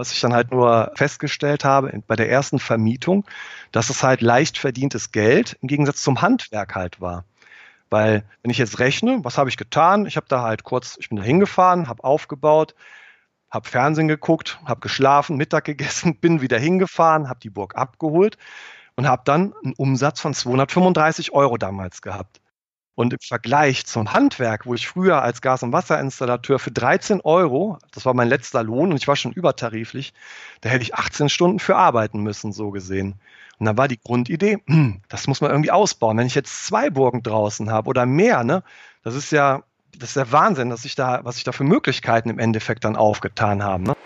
Was ich dann halt nur festgestellt habe bei der ersten Vermietung, dass es halt leicht verdientes Geld im Gegensatz zum Handwerk halt war. Weil wenn ich jetzt rechne, was habe ich getan? Ich habe da halt kurz, ich bin da hingefahren, habe aufgebaut, habe Fernsehen geguckt, habe geschlafen, Mittag gegessen, bin wieder hingefahren, habe die Burg abgeholt und habe dann einen Umsatz von 235 Euro damals gehabt. Und im Vergleich zum Handwerk, wo ich früher als Gas- und Wasserinstallateur für 13 Euro, das war mein letzter Lohn und ich war schon übertariflich, da hätte ich 18 Stunden für arbeiten müssen, so gesehen. Und dann war die Grundidee, hm, das muss man irgendwie ausbauen. Wenn ich jetzt zwei Burgen draußen habe oder mehr, ne, das ist ja, das ist der Wahnsinn, dass ich da, was ich da für Möglichkeiten im Endeffekt dann aufgetan habe. Ne?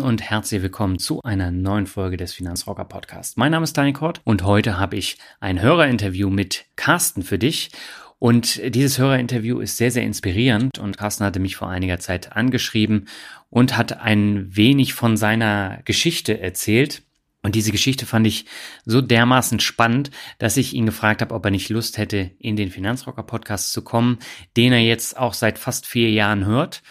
Und herzlich willkommen zu einer neuen Folge des Finanzrocker Podcast. Mein Name ist Daniel Kort und heute habe ich ein Hörerinterview mit Carsten für dich. Und dieses Hörerinterview ist sehr, sehr inspirierend und Carsten hatte mich vor einiger Zeit angeschrieben und hat ein wenig von seiner Geschichte erzählt. Und diese Geschichte fand ich so dermaßen spannend, dass ich ihn gefragt habe, ob er nicht Lust hätte, in den Finanzrocker Podcast zu kommen, den er jetzt auch seit fast vier Jahren hört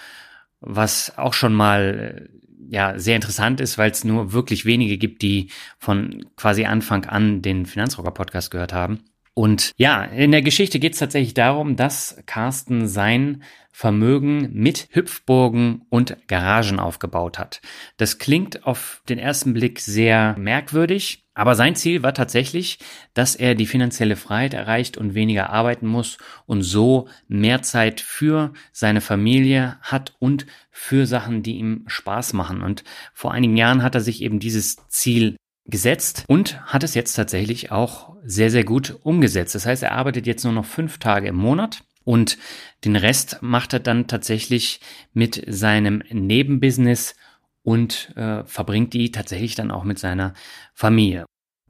was auch schon mal ja sehr interessant ist, weil es nur wirklich wenige gibt, die von quasi Anfang an den Finanzrocker Podcast gehört haben. Und ja, in der Geschichte geht es tatsächlich darum, dass Carsten sein Vermögen mit Hüpfburgen und Garagen aufgebaut hat. Das klingt auf den ersten Blick sehr merkwürdig, aber sein Ziel war tatsächlich, dass er die finanzielle Freiheit erreicht und weniger arbeiten muss und so mehr Zeit für seine Familie hat und für Sachen, die ihm Spaß machen. Und vor einigen Jahren hat er sich eben dieses Ziel gesetzt und hat es jetzt tatsächlich auch sehr, sehr gut umgesetzt. Das heißt, er arbeitet jetzt nur noch fünf Tage im Monat und den Rest macht er dann tatsächlich mit seinem Nebenbusiness und äh, verbringt die tatsächlich dann auch mit seiner Familie.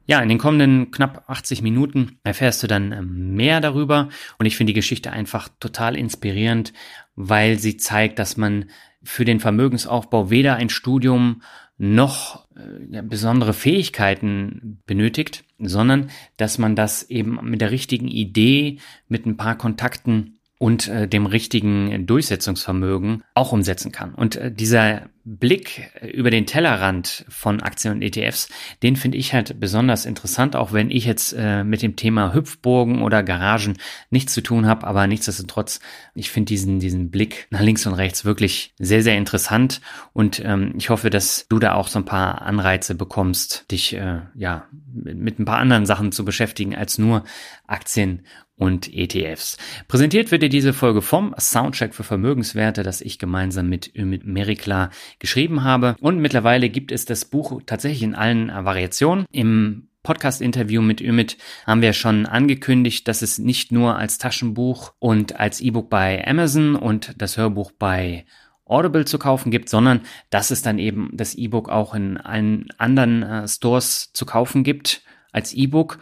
Ja, in den kommenden knapp 80 Minuten erfährst du dann ähm, mehr darüber und ich finde die Geschichte einfach total inspirierend, weil sie zeigt, dass man für den Vermögensaufbau weder ein Studium noch äh, besondere Fähigkeiten benötigt, sondern dass man das eben mit der richtigen Idee, mit ein paar Kontakten und äh, dem richtigen Durchsetzungsvermögen auch umsetzen kann. Und äh, dieser Blick über den Tellerrand von Aktien und ETFs, den finde ich halt besonders interessant, auch wenn ich jetzt äh, mit dem Thema Hüpfburgen oder Garagen nichts zu tun habe, aber nichtsdestotrotz, ich finde diesen, diesen Blick nach links und rechts wirklich sehr, sehr interessant und ähm, ich hoffe, dass du da auch so ein paar Anreize bekommst, dich äh, ja mit, mit ein paar anderen Sachen zu beschäftigen als nur Aktien und ETFs. Präsentiert wird dir diese Folge vom Soundcheck für Vermögenswerte, das ich gemeinsam mit Ümit Merikla geschrieben habe. Und mittlerweile gibt es das Buch tatsächlich in allen Variationen. Im Podcast-Interview mit Ümit haben wir schon angekündigt, dass es nicht nur als Taschenbuch und als E-Book bei Amazon und das Hörbuch bei Audible zu kaufen gibt, sondern dass es dann eben das E-Book auch in allen anderen äh, Stores zu kaufen gibt als E-Book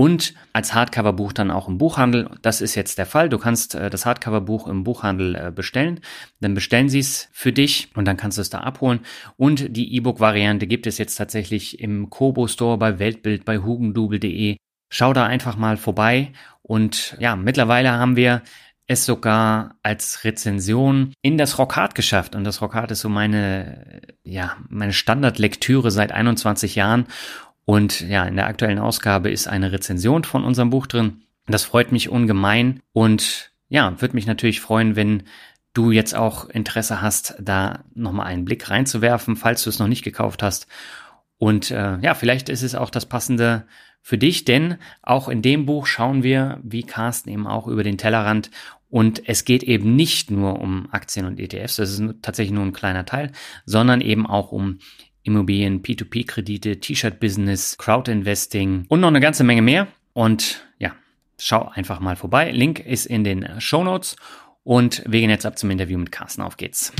und als Hardcover-Buch dann auch im Buchhandel. Das ist jetzt der Fall. Du kannst äh, das Hardcover-Buch im Buchhandel äh, bestellen. Dann bestellen sie es für dich und dann kannst du es da abholen. Und die E-Book-Variante gibt es jetzt tatsächlich im Kobo Store, bei Weltbild, bei hugendubel.de. Schau da einfach mal vorbei. Und ja, mittlerweile haben wir es sogar als Rezension in das Rockhard geschafft. Und das Rockhard ist so meine, ja, meine Standardlektüre seit 21 Jahren. Und ja, in der aktuellen Ausgabe ist eine Rezension von unserem Buch drin. Das freut mich ungemein und ja, würde mich natürlich freuen, wenn du jetzt auch Interesse hast, da nochmal einen Blick reinzuwerfen, falls du es noch nicht gekauft hast. Und äh, ja, vielleicht ist es auch das passende für dich, denn auch in dem Buch schauen wir, wie Carsten eben auch über den Tellerrand und es geht eben nicht nur um Aktien und ETFs, das ist tatsächlich nur ein kleiner Teil, sondern eben auch um Immobilien, P2P-Kredite, T-Shirt-Business, Crowd-Investing und noch eine ganze Menge mehr. Und ja, schau einfach mal vorbei. Link ist in den Show Notes und wir gehen jetzt ab zum Interview mit Carsten. Auf geht's.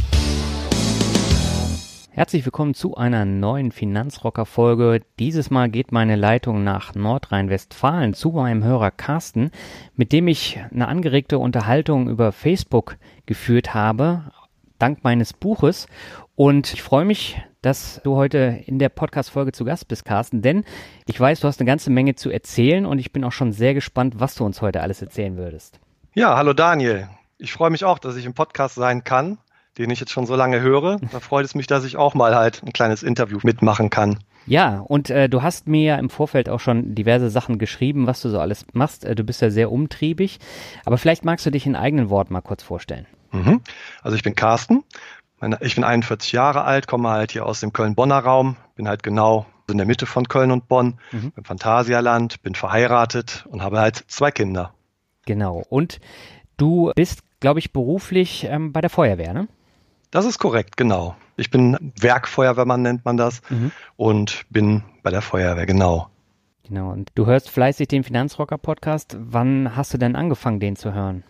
Herzlich willkommen zu einer neuen Finanzrocker-Folge. Dieses Mal geht meine Leitung nach Nordrhein-Westfalen zu meinem Hörer Carsten, mit dem ich eine angeregte Unterhaltung über Facebook geführt habe, dank meines Buches. Und ich freue mich, dass du heute in der Podcast-Folge zu Gast bist, Carsten, denn ich weiß, du hast eine ganze Menge zu erzählen und ich bin auch schon sehr gespannt, was du uns heute alles erzählen würdest. Ja, hallo Daniel. Ich freue mich auch, dass ich im Podcast sein kann den ich jetzt schon so lange höre. Da freut es mich, dass ich auch mal halt ein kleines Interview mitmachen kann. Ja, und äh, du hast mir ja im Vorfeld auch schon diverse Sachen geschrieben, was du so alles machst. Äh, du bist ja sehr umtriebig, aber vielleicht magst du dich in eigenen Worten mal kurz vorstellen. Mhm. Also ich bin Carsten, ich bin 41 Jahre alt, komme halt hier aus dem Köln-Bonner Raum, bin halt genau in der Mitte von Köln und Bonn, mhm. im Phantasialand, bin verheiratet und habe halt zwei Kinder. Genau. Und du bist, glaube ich, beruflich ähm, bei der Feuerwehr, ne? Das ist korrekt, genau. Ich bin Werkfeuerwehrmann, nennt man das, mhm. und bin bei der Feuerwehr, genau. Genau, und du hörst fleißig den Finanzrocker-Podcast. Wann hast du denn angefangen, den zu hören?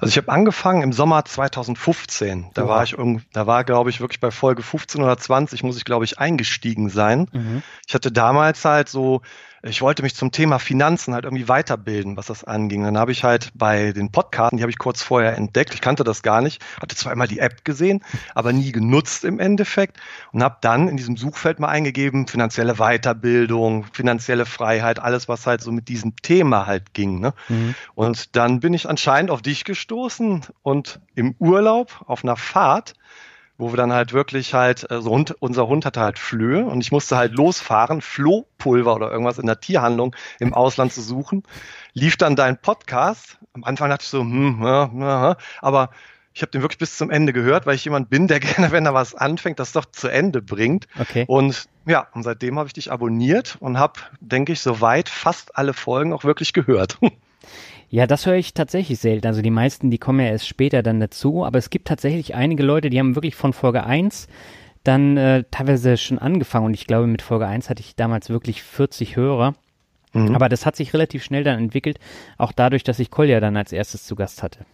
Also ich habe angefangen im Sommer 2015. Da oh. war ich da war glaube ich wirklich bei Folge 15 oder 20 muss ich glaube ich eingestiegen sein. Mhm. Ich hatte damals halt so ich wollte mich zum Thema Finanzen halt irgendwie weiterbilden, was das anging. Dann habe ich halt bei den Podcasten, die habe ich kurz vorher entdeckt, ich kannte das gar nicht, hatte zwar immer die App gesehen, aber nie genutzt im Endeffekt und habe dann in diesem Suchfeld mal eingegeben, finanzielle Weiterbildung, finanzielle Freiheit, alles, was halt so mit diesem Thema halt ging. Ne? Mhm. Und dann bin ich anscheinend auf dich gestoßen und im Urlaub auf einer Fahrt wo wir dann halt wirklich halt, also Hund, unser Hund hatte halt Flöhe und ich musste halt losfahren, Flohpulver oder irgendwas in der Tierhandlung im Ausland zu suchen. Lief dann dein Podcast. Am Anfang dachte ich so, hm, ja, ja, aber ich habe den wirklich bis zum Ende gehört, weil ich jemand bin, der gerne, wenn er was anfängt, das doch zu Ende bringt. Okay. Und ja, und seitdem habe ich dich abonniert und habe, denke ich, soweit fast alle Folgen auch wirklich gehört. Ja, das höre ich tatsächlich selten. Also die meisten, die kommen ja erst später dann dazu, aber es gibt tatsächlich einige Leute, die haben wirklich von Folge 1 dann äh, teilweise schon angefangen und ich glaube, mit Folge 1 hatte ich damals wirklich 40 Hörer. Mhm. Aber das hat sich relativ schnell dann entwickelt, auch dadurch, dass ich Kolja dann als erstes zu Gast hatte.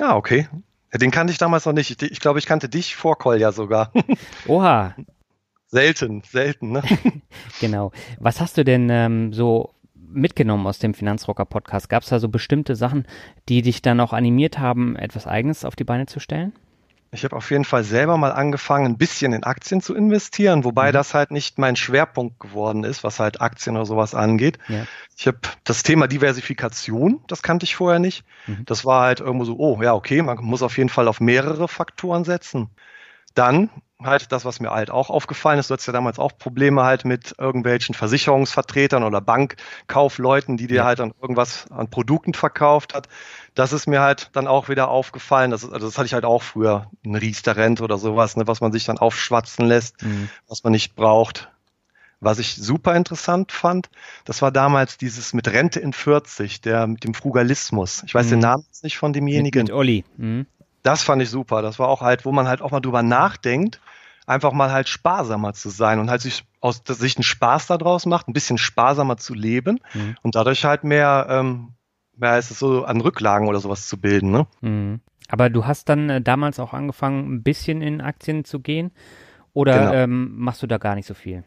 Ja, okay. Den kannte ich damals noch nicht. Ich, ich glaube, ich kannte dich vor Kolja sogar. Oha. Selten, selten, ne? genau. Was hast du denn ähm, so mitgenommen aus dem Finanzrocker-Podcast? Gab es da so bestimmte Sachen, die dich dann auch animiert haben, etwas Eigenes auf die Beine zu stellen? Ich habe auf jeden Fall selber mal angefangen, ein bisschen in Aktien zu investieren, wobei mhm. das halt nicht mein Schwerpunkt geworden ist, was halt Aktien oder sowas angeht. Ja. Ich habe das Thema Diversifikation, das kannte ich vorher nicht. Mhm. Das war halt irgendwo so, oh ja, okay, man muss auf jeden Fall auf mehrere Faktoren setzen. Dann halt das, was mir halt auch aufgefallen ist. Du hattest ja damals auch Probleme halt mit irgendwelchen Versicherungsvertretern oder Bankkaufleuten, die dir halt dann irgendwas an Produkten verkauft hat. Das ist mir halt dann auch wieder aufgefallen. Das, also das hatte ich halt auch früher, ein Riester-Rent oder sowas, ne, was man sich dann aufschwatzen lässt, mhm. was man nicht braucht. Was ich super interessant fand, das war damals dieses mit Rente in 40, der mit dem Frugalismus. Ich weiß mhm. den Namen jetzt nicht von demjenigen. Mit, mit Olli. Mhm. Das fand ich super. Das war auch halt, wo man halt auch mal drüber nachdenkt, einfach mal halt sparsamer zu sein und halt sich aus sich einen Spaß daraus macht, ein bisschen sparsamer zu leben mhm. und dadurch halt mehr, ähm, mehr heißt es so, an Rücklagen oder sowas zu bilden. Ne? Mhm. Aber du hast dann äh, damals auch angefangen, ein bisschen in Aktien zu gehen oder genau. ähm, machst du da gar nicht so viel?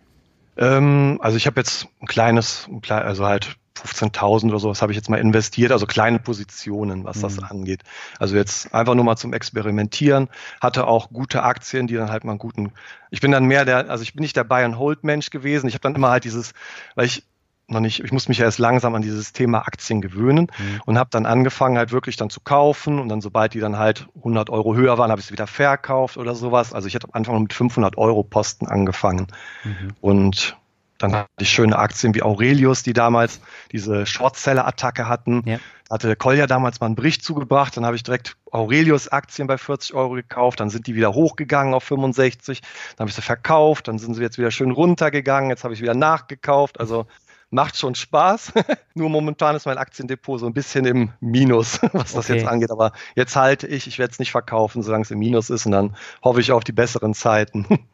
Ähm, also ich habe jetzt ein kleines, also halt 15.000 oder sowas habe ich jetzt mal investiert, also kleine Positionen, was mhm. das angeht. Also jetzt einfach nur mal zum Experimentieren, hatte auch gute Aktien, die dann halt mal einen guten, ich bin dann mehr der, also ich bin nicht der Buy and Hold Mensch gewesen, ich habe dann immer halt dieses, weil ich noch nicht, ich musste mich ja erst langsam an dieses Thema Aktien gewöhnen mhm. und habe dann angefangen halt wirklich dann zu kaufen und dann sobald die dann halt 100 Euro höher waren, habe ich sie wieder verkauft oder sowas. Also ich hatte am Anfang mit 500 Euro Posten angefangen mhm. und dann hatte ich schöne Aktien wie Aurelius, die damals diese Shortseller-Attacke hatten. Ja. hatte Kolja damals mal einen Bericht zugebracht, dann habe ich direkt Aurelius-Aktien bei 40 Euro gekauft, dann sind die wieder hochgegangen auf 65, dann habe ich sie verkauft, dann sind sie jetzt wieder schön runtergegangen, jetzt habe ich wieder nachgekauft, also macht schon Spaß. Nur momentan ist mein Aktiendepot so ein bisschen im Minus, was das okay. jetzt angeht. Aber jetzt halte ich, ich werde es nicht verkaufen, solange es im Minus ist und dann hoffe ich auf die besseren Zeiten.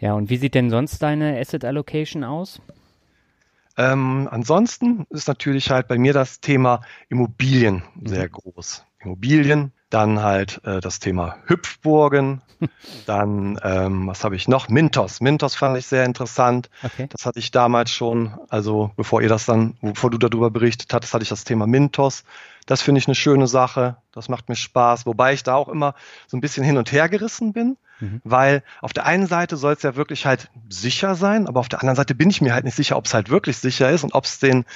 Ja, und wie sieht denn sonst deine Asset Allocation aus? Ähm, ansonsten ist natürlich halt bei mir das Thema Immobilien sehr mhm. groß. Immobilien, dann halt äh, das Thema Hüpfburgen, dann, ähm, was habe ich noch? Mintos. Mintos fand ich sehr interessant. Okay. Das hatte ich damals schon, also bevor ihr das dann, bevor du darüber berichtet hattest, hatte ich das Thema Mintos. Das finde ich eine schöne Sache. Das macht mir Spaß. Wobei ich da auch immer so ein bisschen hin und her gerissen bin, mhm. weil auf der einen Seite soll es ja wirklich halt sicher sein, aber auf der anderen Seite bin ich mir halt nicht sicher, ob es halt wirklich sicher ist und ob es den,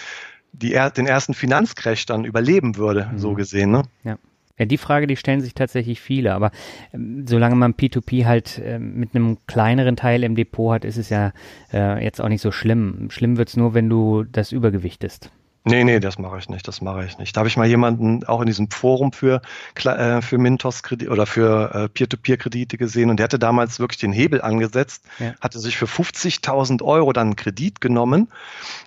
die, den ersten Finanzcrash dann überleben würde, mhm. so gesehen. Ne? Ja. Ja, die Frage, die stellen sich tatsächlich viele, aber ähm, solange man P2P halt äh, mit einem kleineren Teil im Depot hat, ist es ja äh, jetzt auch nicht so schlimm. Schlimm wird's nur, wenn du das übergewichtest. Nee, nee, das mache ich nicht, das mache ich nicht. Da habe ich mal jemanden auch in diesem Forum für, äh, für Mintos Kredit oder für äh, Peer-to-Peer-Kredite gesehen und der hatte damals wirklich den Hebel angesetzt, ja. hatte sich für 50.000 Euro dann einen Kredit genommen,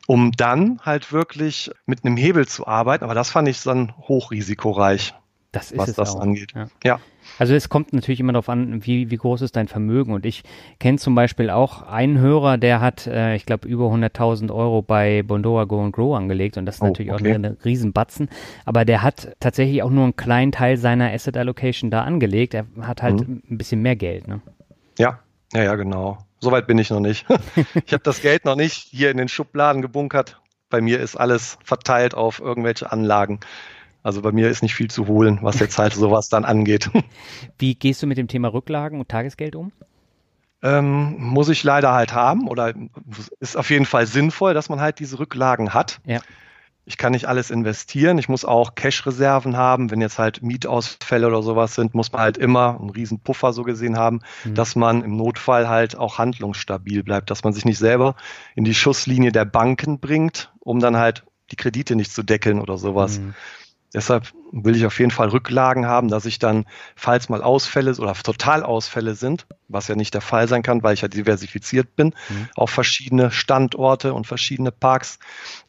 um dann halt wirklich mit einem Hebel zu arbeiten. Aber das fand ich dann hochrisikoreich. Das ist was es das auch. angeht. Ja. ja. Also es kommt natürlich immer darauf an, wie, wie groß ist dein Vermögen. Und ich kenne zum Beispiel auch einen Hörer, der hat, äh, ich glaube, über 100.000 Euro bei Bondoa Go and Grow angelegt. Und das ist oh, natürlich okay. auch eine Riesenbatzen. Aber der hat tatsächlich auch nur einen kleinen Teil seiner Asset Allocation da angelegt. Er hat halt mhm. ein bisschen mehr Geld. Ne? Ja, ja, ja, genau. Soweit bin ich noch nicht. ich habe das Geld noch nicht hier in den Schubladen gebunkert. Bei mir ist alles verteilt auf irgendwelche Anlagen. Also bei mir ist nicht viel zu holen, was jetzt halt sowas dann angeht. Wie gehst du mit dem Thema Rücklagen und Tagesgeld um? Ähm, muss ich leider halt haben oder ist auf jeden Fall sinnvoll, dass man halt diese Rücklagen hat. Ja. Ich kann nicht alles investieren. Ich muss auch Cash-Reserven haben. Wenn jetzt halt Mietausfälle oder sowas sind, muss man halt immer einen riesen Puffer so gesehen haben, mhm. dass man im Notfall halt auch handlungsstabil bleibt, dass man sich nicht selber in die Schusslinie der Banken bringt, um dann halt die Kredite nicht zu deckeln oder sowas. Mhm. Deshalb will ich auf jeden Fall Rücklagen haben, dass ich dann, falls mal Ausfälle oder Totalausfälle sind, was ja nicht der Fall sein kann, weil ich ja diversifiziert bin mhm. auf verschiedene Standorte und verschiedene Parks,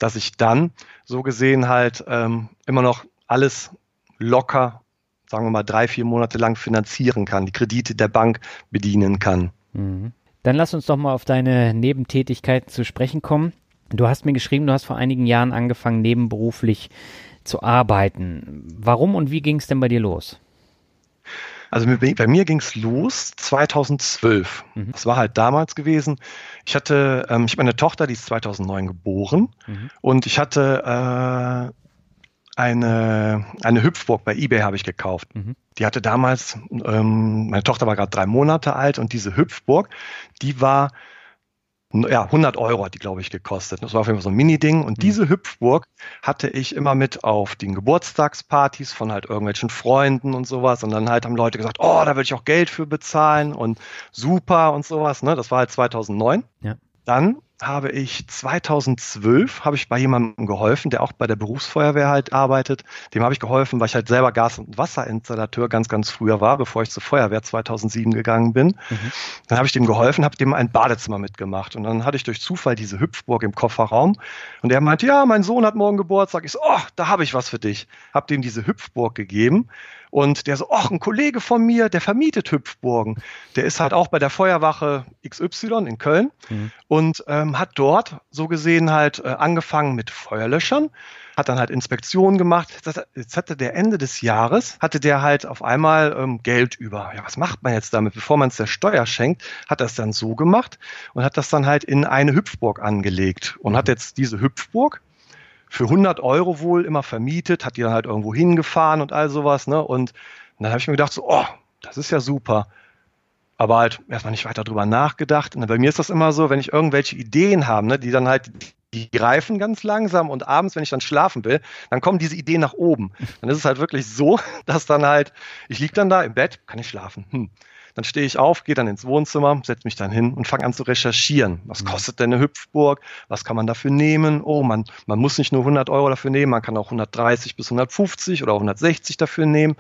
dass ich dann so gesehen halt ähm, immer noch alles locker, sagen wir mal, drei, vier Monate lang finanzieren kann, die Kredite der Bank bedienen kann. Mhm. Dann lass uns doch mal auf deine Nebentätigkeiten zu sprechen kommen. Du hast mir geschrieben, du hast vor einigen Jahren angefangen, nebenberuflich zu arbeiten. Warum und wie ging es denn bei dir los? Also bei mir ging es los 2012. Mhm. Das war halt damals gewesen. Ich hatte, ähm, ich habe eine Tochter, die ist 2009 geboren mhm. und ich hatte äh, eine, eine Hüpfburg bei eBay habe ich gekauft. Mhm. Die hatte damals, ähm, meine Tochter war gerade drei Monate alt und diese Hüpfburg, die war ja, 100 Euro hat die, glaube ich, gekostet. Das war auf jeden Fall so ein Mini-Ding. Und mhm. diese Hüpfburg hatte ich immer mit auf den Geburtstagspartys von halt irgendwelchen Freunden und sowas. Und dann halt haben Leute gesagt, oh, da würde ich auch Geld für bezahlen und super und sowas. Ne? Das war halt 2009. Ja. Dann habe ich 2012 habe ich bei jemandem geholfen, der auch bei der Berufsfeuerwehr halt arbeitet. Dem habe ich geholfen, weil ich halt selber Gas- und Wasserinstallateur ganz, ganz früher war, bevor ich zur Feuerwehr 2007 gegangen bin. Mhm. Dann habe ich dem geholfen, habe dem ein Badezimmer mitgemacht. Und dann hatte ich durch Zufall diese Hüpfburg im Kofferraum. Und er meinte, ja, mein Sohn hat morgen Geburtstag. Ich so, oh, da habe ich was für dich. Habe dem diese Hüpfburg gegeben. Und der so, ach, ein Kollege von mir, der vermietet Hüpfburgen. Der ist halt auch bei der Feuerwache XY in Köln mhm. und ähm, hat dort so gesehen halt äh, angefangen mit Feuerlöschern, hat dann halt Inspektionen gemacht. Jetzt hatte der Ende des Jahres, hatte der halt auf einmal ähm, Geld über. Ja, was macht man jetzt damit? Bevor man es der Steuer schenkt, hat er es dann so gemacht und hat das dann halt in eine Hüpfburg angelegt und mhm. hat jetzt diese Hüpfburg für 100 Euro wohl immer vermietet, hat die dann halt irgendwo hingefahren und all sowas. Ne? Und dann habe ich mir gedacht, so, oh, das ist ja super. Aber halt erstmal nicht weiter drüber nachgedacht. Und bei mir ist das immer so, wenn ich irgendwelche Ideen habe, ne, die dann halt, die greifen ganz langsam und abends, wenn ich dann schlafen will, dann kommen diese Ideen nach oben. Dann ist es halt wirklich so, dass dann halt, ich liege dann da im Bett, kann ich schlafen. Hm Dann stehe ich auf, gehe dann ins Wohnzimmer, setze mich dann hin und fange an zu recherchieren. Was mhm. kostet denn eine Hüpfburg? Was kann man dafür nehmen? Oh, man, man muss nicht nur 100 Euro dafür nehmen, man kann auch 130 bis 150 oder 160 dafür nehmen.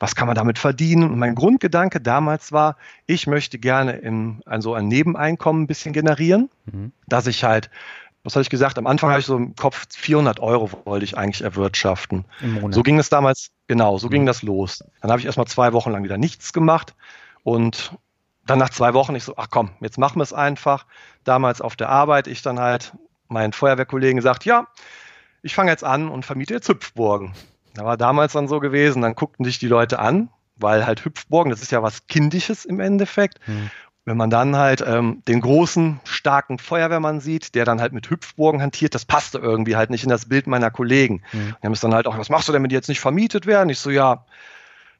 Was kann man damit verdienen? Und mein Grundgedanke damals war, ich möchte gerne in, also ein Nebeneinkommen ein bisschen generieren, mhm. dass ich halt was hatte ich gesagt? Am Anfang habe ich so im Kopf 400 Euro wollte ich eigentlich erwirtschaften. So ging es damals, genau, so mhm. ging das los. Dann habe ich erstmal zwei Wochen lang wieder nichts gemacht und dann nach zwei Wochen ich so, ach komm, jetzt machen wir es einfach. Damals auf der Arbeit, ich dann halt meinen Feuerwehrkollegen gesagt, ja, ich fange jetzt an und vermiete jetzt Hüpfburgen. Da war damals dann so gewesen, dann guckten sich die Leute an, weil halt Hüpfburgen, das ist ja was Kindisches im Endeffekt. Hm wenn man dann halt ähm, den großen, starken Feuerwehrmann sieht, der dann halt mit Hüpfburgen hantiert, das passte irgendwie halt nicht in das Bild meiner Kollegen. Mhm. Die haben es dann halt auch, was machst du denn, wenn die jetzt nicht vermietet werden? Ich so, ja,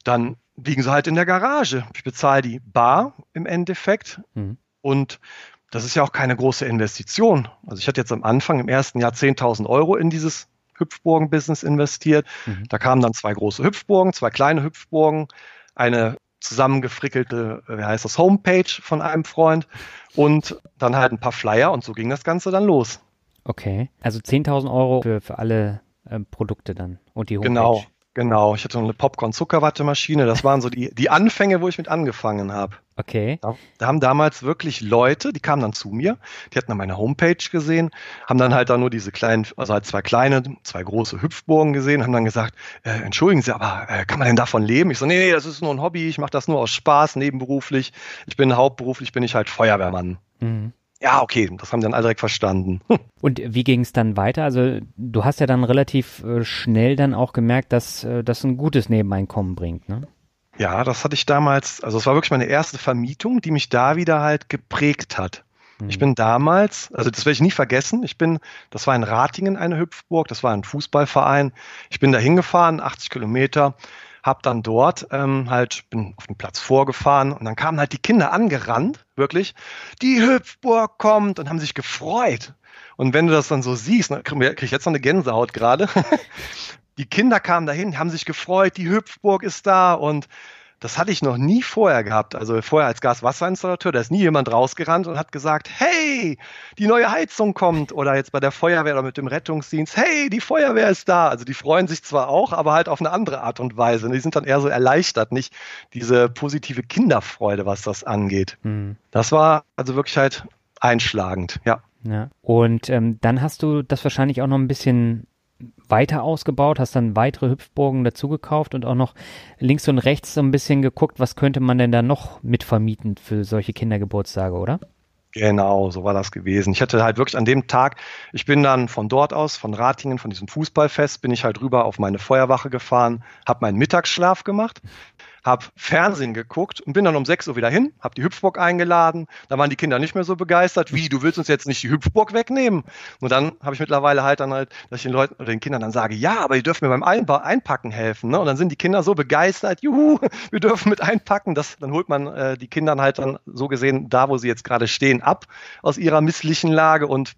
dann liegen sie halt in der Garage. Ich bezahle die bar im Endeffekt. Mhm. Und das ist ja auch keine große Investition. Also ich hatte jetzt am Anfang im ersten Jahr 10.000 Euro in dieses Hüpfburgen-Business investiert. Mhm. Da kamen dann zwei große Hüpfburgen, zwei kleine Hüpfburgen, eine zusammengefrickelte, äh, wie heißt das, Homepage von einem Freund und dann halt ein paar Flyer und so ging das Ganze dann los. Okay, also 10.000 Euro für, für alle äh, Produkte dann und die Homepage. Genau, Genau, ich hatte eine Popcorn-Zuckerwattemaschine. Das waren so die, die Anfänge, wo ich mit angefangen habe. Okay. Da, da, haben damals wirklich Leute, die kamen dann zu mir, die hatten dann meine Homepage gesehen, haben dann halt da nur diese kleinen, also halt zwei kleine, zwei große Hüpfburgen gesehen, haben dann gesagt, äh, entschuldigen Sie, aber äh, kann man denn davon leben? Ich so, nee, nee, das ist nur ein Hobby, ich mache das nur aus Spaß, nebenberuflich. Ich bin hauptberuflich, bin ich halt Feuerwehrmann. Mhm ja, okay, das haben dann alle direkt verstanden. Und wie ging es dann weiter? Also du hast ja dann relativ äh, schnell dann auch gemerkt, dass äh, das ein gutes Nebeneinkommen bringt, ne? Ja, das hatte ich damals, also es war wirklich meine erste Vermietung, die mich da wieder halt geprägt hat. Mhm. Ich bin damals, also das werde ich nie vergessen, ich bin, das war in Ratingen eine Hüpfburg, das war ein Fußballverein. Ich bin da hingefahren, 80 Kilometer, habe dann dort ähm, halt, bin auf den Platz vorgefahren und dann kamen halt die Kinder angerannt, wirklich, die Hüpfburg kommt und haben sich gefreut. Und wenn du das dann so siehst, dann kriege ich jetzt noch eine Gänsehaut gerade. die Kinder kamen dahin, haben sich gefreut, die Hüpfburg ist da und das hatte ich noch nie vorher gehabt. Also vorher als Gaswasserinstallateur, da ist nie jemand rausgerannt und hat gesagt, hey, die neue Heizung kommt. Oder jetzt bei der Feuerwehr oder mit dem Rettungsdienst, hey, die Feuerwehr ist da. Also die freuen sich zwar auch, aber halt auf eine andere Art und Weise. Die sind dann eher so erleichtert, nicht diese positive Kinderfreude, was das angeht. Mhm. Das war also wirklich halt einschlagend, ja. Ja. Und ähm, dann hast du das wahrscheinlich auch noch ein bisschen weiter ausgebaut, hast dann weitere Hüpfburgen dazugekauft und auch noch links und rechts so ein bisschen geguckt, was könnte man denn da noch mitvermieten für solche Kindergeburtstage, oder? Genau, so war das gewesen. Ich hatte halt wirklich an dem Tag, ich bin dann von dort aus, von Ratingen, von diesem Fußballfest, bin ich halt rüber auf meine Feuerwache gefahren, habe meinen Mittagsschlaf gemacht habe Fernsehen geguckt und bin dann um 6 Uhr wieder hin, habe die Hüpfburg eingeladen. Da waren die Kinder nicht mehr so begeistert. Wie, du willst uns jetzt nicht die Hüpfburg wegnehmen? Und dann habe ich mittlerweile halt dann halt, dass ich den Leuten oder den Kindern dann sage, ja, aber ihr dürft mir beim Einpacken helfen. Ne? Und dann sind die Kinder so begeistert, juhu, wir dürfen mit einpacken. Das, dann holt man äh, die Kinder halt dann so gesehen da, wo sie jetzt gerade stehen, ab aus ihrer misslichen Lage und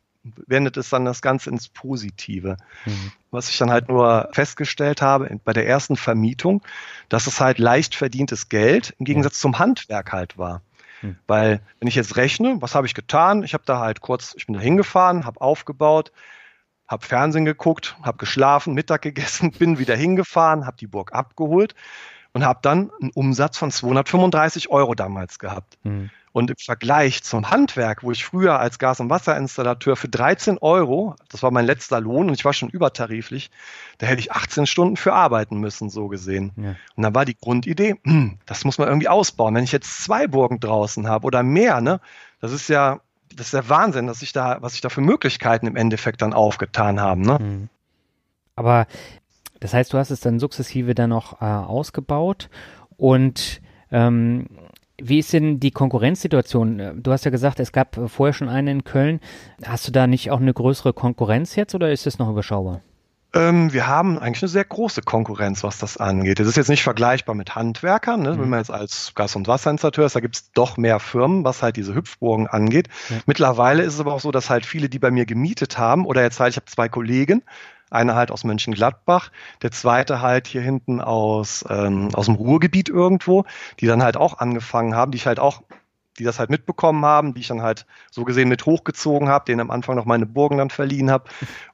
wendet es dann das Ganze ins Positive. Mhm. Was ich dann halt nur festgestellt habe bei der ersten Vermietung, dass es halt leicht verdientes Geld im Gegensatz zum Handwerk halt war. Mhm. Weil wenn ich jetzt rechne, was habe ich getan? Ich habe da halt kurz, ich bin da hingefahren, habe aufgebaut, habe Fernsehen geguckt, habe geschlafen, Mittag gegessen, bin wieder hingefahren, habe die Burg abgeholt und habe dann einen Umsatz von 235 Euro damals gehabt. Mhm. Und im Vergleich zum Handwerk, wo ich früher als Gas- und Wasserinstallateur für 13 Euro, das war mein letzter Lohn und ich war schon übertariflich, da hätte ich 18 Stunden für arbeiten müssen, so gesehen. Ja. Und dann war die Grundidee, hm, das muss man irgendwie ausbauen. Wenn ich jetzt zwei Burgen draußen habe oder mehr, ne, das ist ja, das ist der Wahnsinn, dass ich da, was ich da für Möglichkeiten im Endeffekt dann aufgetan haben. Ne? Mhm. Aber das heißt, du hast es dann sukzessive dann noch äh, ausgebaut und ähm, wie ist denn die Konkurrenzsituation? Du hast ja gesagt, es gab vorher schon einen in Köln. Hast du da nicht auch eine größere Konkurrenz jetzt oder ist es noch überschaubar? Ähm, wir haben eigentlich eine sehr große Konkurrenz, was das angeht. Das ist jetzt nicht vergleichbar mit Handwerkern. Ne? Mhm. Wenn man jetzt als Gas- und Wasserinstallateur ist, da gibt es doch mehr Firmen, was halt diese Hüpfburgen angeht. Ja. Mittlerweile ist es aber auch so, dass halt viele, die bei mir gemietet haben, oder jetzt halt, ich habe zwei Kollegen, einer halt aus Mönchengladbach, der zweite halt hier hinten aus, ähm, aus dem Ruhrgebiet irgendwo, die dann halt auch angefangen haben, die ich halt auch die das halt mitbekommen haben, die ich dann halt so gesehen mit hochgezogen habe, denen am Anfang noch meine Burgen dann verliehen habe.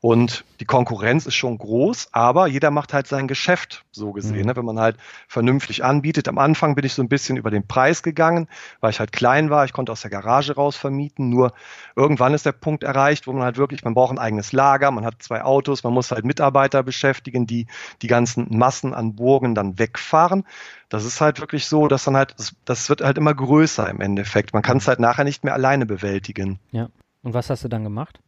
Und die Konkurrenz ist schon groß, aber jeder macht halt sein Geschäft so gesehen, mhm. ne? wenn man halt vernünftig anbietet. Am Anfang bin ich so ein bisschen über den Preis gegangen, weil ich halt klein war. Ich konnte aus der Garage raus vermieten. Nur irgendwann ist der Punkt erreicht, wo man halt wirklich, man braucht ein eigenes Lager, man hat zwei Autos, man muss halt Mitarbeiter beschäftigen, die die ganzen Massen an Burgen dann wegfahren. Das ist halt wirklich so, dass dann halt, das, wird halt immer größer im Endeffekt. Man kann es halt nachher nicht mehr alleine bewältigen. Ja. Und was hast du dann gemacht?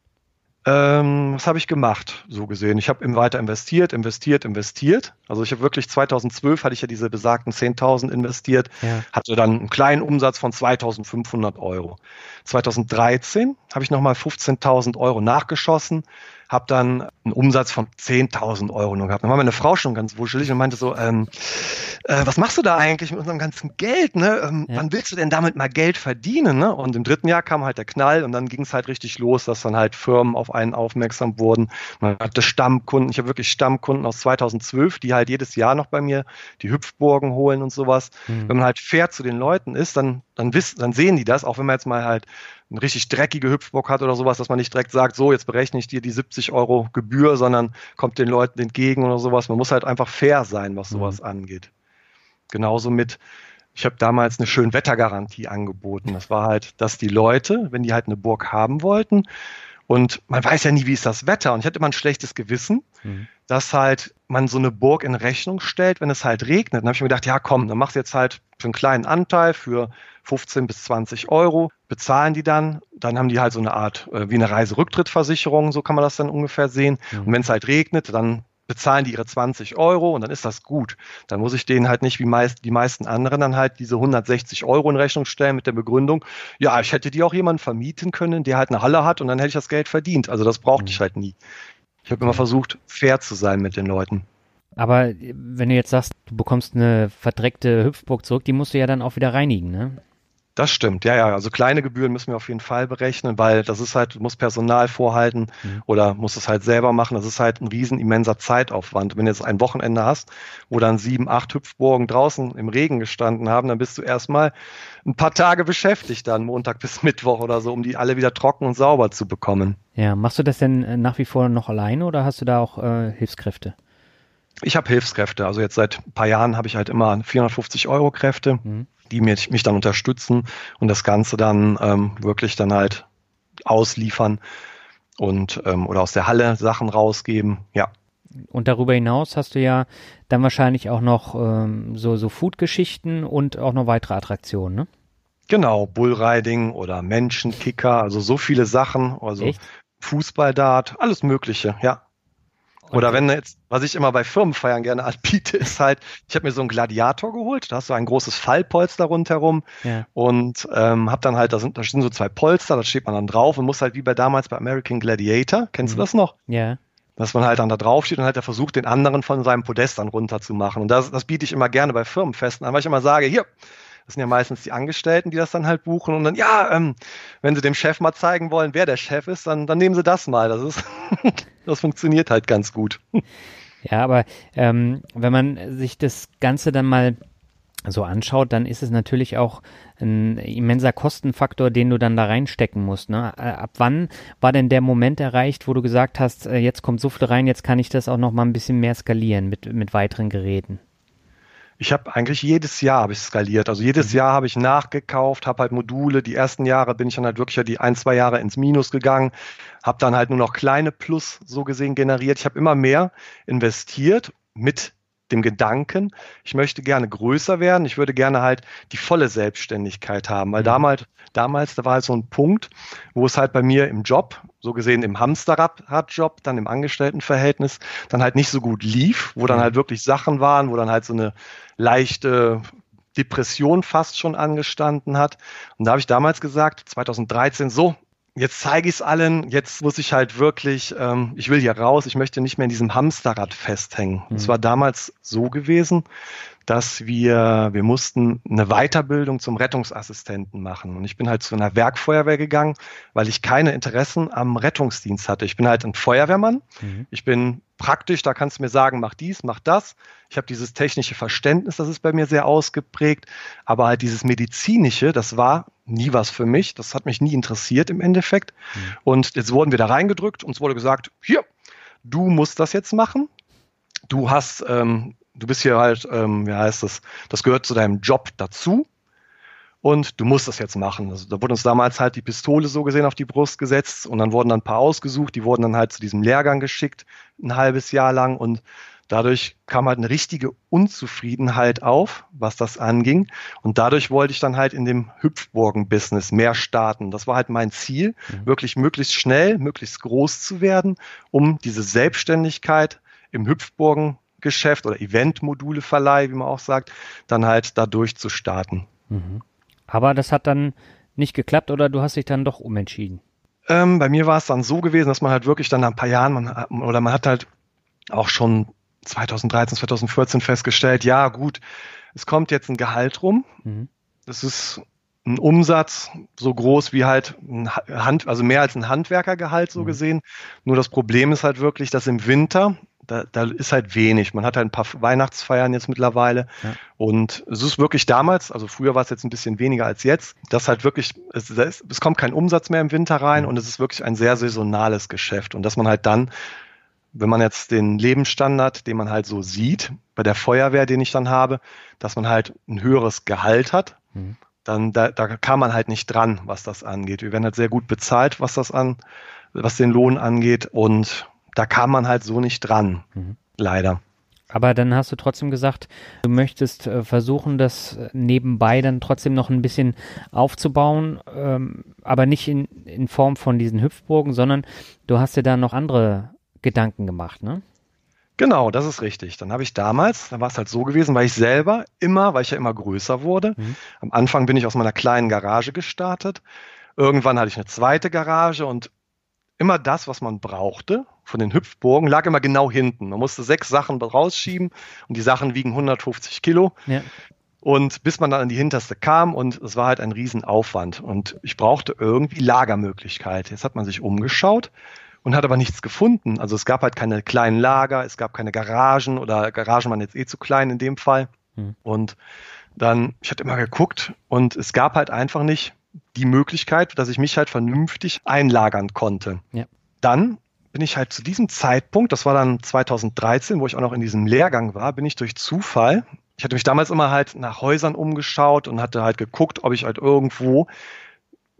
Ähm, was habe ich gemacht, so gesehen? Ich habe weiter investiert, investiert, investiert. Also ich habe wirklich 2012 hatte ich ja diese besagten 10.000 investiert, ja. hatte dann einen kleinen Umsatz von 2.500 Euro. 2013 habe ich nochmal 15.000 Euro nachgeschossen, habe dann einen Umsatz von 10.000 Euro nur gehabt. Dann war meine Frau schon ganz wuschelig und meinte so, ähm, äh, was machst du da eigentlich mit unserem ganzen Geld? Ne? Ähm, ja. Wann willst du denn damit mal Geld verdienen? Ne? Und im dritten Jahr kam halt der Knall und dann ging es halt richtig los, dass dann halt Firmen auf einen aufmerksam wurden. Man hatte Stammkunden, ich habe wirklich Stammkunden aus 2012, die halt jedes Jahr noch bei mir die Hüpfburgen holen und sowas. Mhm. Wenn man halt fair zu den Leuten ist, dann, dann, wissen, dann sehen die das, auch wenn man jetzt mal halt eine richtig dreckige Hüpfburg hat oder sowas, dass man nicht direkt sagt, so, jetzt berechne ich dir die 70 Euro Gebühr, sondern kommt den Leuten entgegen oder sowas. Man muss halt einfach fair sein, was sowas mhm. angeht. Genauso mit, ich habe damals eine Schönwettergarantie angeboten. Das war halt, dass die Leute, wenn die halt eine Burg haben wollten, und man weiß ja nie, wie ist das Wetter. Und ich hatte immer ein schlechtes Gewissen, mhm. dass halt man so eine Burg in Rechnung stellt, wenn es halt regnet. Dann habe ich mir gedacht, ja komm, dann machst du jetzt halt für einen kleinen Anteil, für 15 bis 20 Euro, bezahlen die dann. Dann haben die halt so eine Art, äh, wie eine Reiserücktrittversicherung, so kann man das dann ungefähr sehen. Mhm. Und wenn es halt regnet, dann bezahlen die ihre 20 Euro und dann ist das gut. Dann muss ich denen halt nicht wie meist, die meisten anderen dann halt diese 160 Euro in Rechnung stellen mit der Begründung, ja, ich hätte die auch jemanden vermieten können, der halt eine Halle hat und dann hätte ich das Geld verdient. Also das brauchte mhm. ich halt nie. Ich habe immer versucht, fair zu sein mit den Leuten. Aber wenn du jetzt sagst, du bekommst eine verdreckte Hüpfburg zurück, die musst du ja dann auch wieder reinigen, ne? Das stimmt, ja, ja. Also kleine Gebühren müssen wir auf jeden Fall berechnen, weil das ist halt, du musst Personal vorhalten mhm. oder musst es halt selber machen. Das ist halt ein riesen immenser Zeitaufwand. Wenn du jetzt ein Wochenende hast, wo dann sieben, acht Hüpfburgen draußen im Regen gestanden haben, dann bist du erstmal ein paar Tage beschäftigt dann, Montag bis Mittwoch oder so, um die alle wieder trocken und sauber zu bekommen. Ja, machst du das denn äh, nach wie vor noch alleine oder hast du da auch äh, Hilfskräfte? Ich habe Hilfskräfte. Also jetzt seit ein paar Jahren habe ich halt immer 450 Euro Kräfte. Mhm die mich, mich dann unterstützen und das Ganze dann ähm, wirklich dann halt ausliefern und ähm, oder aus der Halle Sachen rausgeben. Ja. Und darüber hinaus hast du ja dann wahrscheinlich auch noch ähm, so, so Food-Geschichten und auch noch weitere Attraktionen, ne? Genau, Bullriding oder Menschenkicker, also so viele Sachen, also Echt? Fußballdart, alles Mögliche, ja. Oder wenn jetzt, was ich immer bei Firmenfeiern gerne anbiete, ist halt, ich habe mir so einen Gladiator geholt, da hast du ein großes Fallpolster rundherum ja. und ähm, hab dann halt, da sind, da sind so zwei Polster, da steht man dann drauf und muss halt wie bei damals bei American Gladiator, kennst mhm. du das noch? Ja. Dass man halt dann da drauf steht und halt der versucht, den anderen von seinem Podest dann runterzumachen. Und das, das biete ich immer gerne bei Firmenfesten an, weil ich immer sage, hier, das sind ja meistens die Angestellten, die das dann halt buchen und dann, ja, ähm, wenn sie dem Chef mal zeigen wollen, wer der Chef ist, dann, dann nehmen sie das mal. Das ist, das funktioniert halt ganz gut. Ja, aber ähm, wenn man sich das Ganze dann mal so anschaut, dann ist es natürlich auch ein immenser Kostenfaktor, den du dann da reinstecken musst. Ne? Äh, ab wann war denn der Moment erreicht, wo du gesagt hast, äh, jetzt kommt so viel rein, jetzt kann ich das auch noch mal ein bisschen mehr skalieren mit, mit weiteren Geräten? Ich habe eigentlich jedes Jahr habe ich skaliert. Also jedes mhm. Jahr habe ich nachgekauft, habe halt Module. Die ersten Jahre bin ich dann halt wirklich die ein, zwei Jahre ins Minus gegangen, habe dann halt nur noch kleine Plus so gesehen generiert. Ich habe immer mehr investiert mit dem Gedanken, ich möchte gerne größer werden, ich würde gerne halt die volle Selbstständigkeit haben, weil mhm. damals, damals, da war halt so ein Punkt, wo es halt bei mir im Job, so gesehen im Hamsterrad-Job, dann im Angestelltenverhältnis, dann halt nicht so gut lief, wo dann mhm. halt wirklich Sachen waren, wo dann halt so eine leichte Depression fast schon angestanden hat. Und da habe ich damals gesagt, 2013, so, jetzt zeige ich es allen, jetzt muss ich halt wirklich, ähm, ich will hier raus, ich möchte nicht mehr in diesem Hamsterrad festhängen. Es mhm. war damals so gewesen, dass wir, wir mussten eine Weiterbildung zum Rettungsassistenten machen. Und ich bin halt zu einer Werkfeuerwehr gegangen, weil ich keine Interessen am Rettungsdienst hatte. Ich bin halt ein Feuerwehrmann. Mhm. Ich bin praktisch, da kannst du mir sagen, mach dies, mach das. Ich habe dieses technische Verständnis, das ist bei mir sehr ausgeprägt. Aber halt dieses medizinische, das war nie was für mich. Das hat mich nie interessiert im Endeffekt. Mhm. Und jetzt wurden wir da reingedrückt, uns wurde gesagt, hier, du musst das jetzt machen. Du hast ähm, du bist hier halt, ähm, wie heißt das, das gehört zu deinem Job dazu und du musst das jetzt machen. Also, da wurde uns damals halt die Pistole so gesehen auf die Brust gesetzt und dann wurden dann ein paar ausgesucht, die wurden dann halt zu diesem Lehrgang geschickt, ein halbes Jahr lang und dadurch kam halt eine richtige Unzufriedenheit auf, was das anging und dadurch wollte ich dann halt in dem Hüpfburgen-Business mehr starten. Das war halt mein Ziel, mhm. wirklich möglichst schnell, möglichst groß zu werden, um diese Selbstständigkeit im Hüpfburgen Geschäft oder Event-Module-Verleih, wie man auch sagt, dann halt da durchzustarten. Mhm. Aber das hat dann nicht geklappt oder du hast dich dann doch umentschieden? Ähm, bei mir war es dann so gewesen, dass man halt wirklich dann nach ein paar Jahren, man, oder man hat halt auch schon 2013, 2014 festgestellt, ja gut, es kommt jetzt ein Gehalt rum. Mhm. Das ist ein Umsatz so groß wie halt ein Hand, also mehr als ein Handwerkergehalt so mhm. gesehen. Nur das Problem ist halt wirklich, dass im Winter da, da ist halt wenig. Man hat halt ein paar Weihnachtsfeiern jetzt mittlerweile. Ja. Und es ist wirklich damals, also früher war es jetzt ein bisschen weniger als jetzt, dass halt wirklich, es, es kommt kein Umsatz mehr im Winter rein und es ist wirklich ein sehr saisonales Geschäft. Und dass man halt dann, wenn man jetzt den Lebensstandard, den man halt so sieht, bei der Feuerwehr, den ich dann habe, dass man halt ein höheres Gehalt hat, mhm. dann da, da kam man halt nicht dran, was das angeht. Wir werden halt sehr gut bezahlt, was das an, was den Lohn angeht und da kam man halt so nicht dran, mhm. leider. Aber dann hast du trotzdem gesagt, du möchtest äh, versuchen, das nebenbei dann trotzdem noch ein bisschen aufzubauen, ähm, aber nicht in, in Form von diesen Hüpfburgen, sondern du hast dir da noch andere Gedanken gemacht, ne? Genau, das ist richtig. Dann habe ich damals, da war es halt so gewesen, weil ich selber immer, weil ich ja immer größer wurde. Mhm. Am Anfang bin ich aus meiner kleinen Garage gestartet. Irgendwann hatte ich eine zweite Garage und immer das, was man brauchte von den Hüpfburgen, lag immer genau hinten. Man musste sechs Sachen rausschieben und die Sachen wiegen 150 Kilo. Ja. Und bis man dann an die hinterste kam und es war halt ein Riesenaufwand. Und ich brauchte irgendwie Lagermöglichkeit. Jetzt hat man sich umgeschaut und hat aber nichts gefunden. Also es gab halt keine kleinen Lager, es gab keine Garagen oder Garagen waren jetzt eh zu klein in dem Fall. Hm. Und dann, ich hatte immer geguckt und es gab halt einfach nicht die Möglichkeit, dass ich mich halt vernünftig einlagern konnte. Ja. Dann bin ich halt zu diesem Zeitpunkt, das war dann 2013, wo ich auch noch in diesem Lehrgang war, bin ich durch Zufall, ich hatte mich damals immer halt nach Häusern umgeschaut und hatte halt geguckt, ob ich halt irgendwo,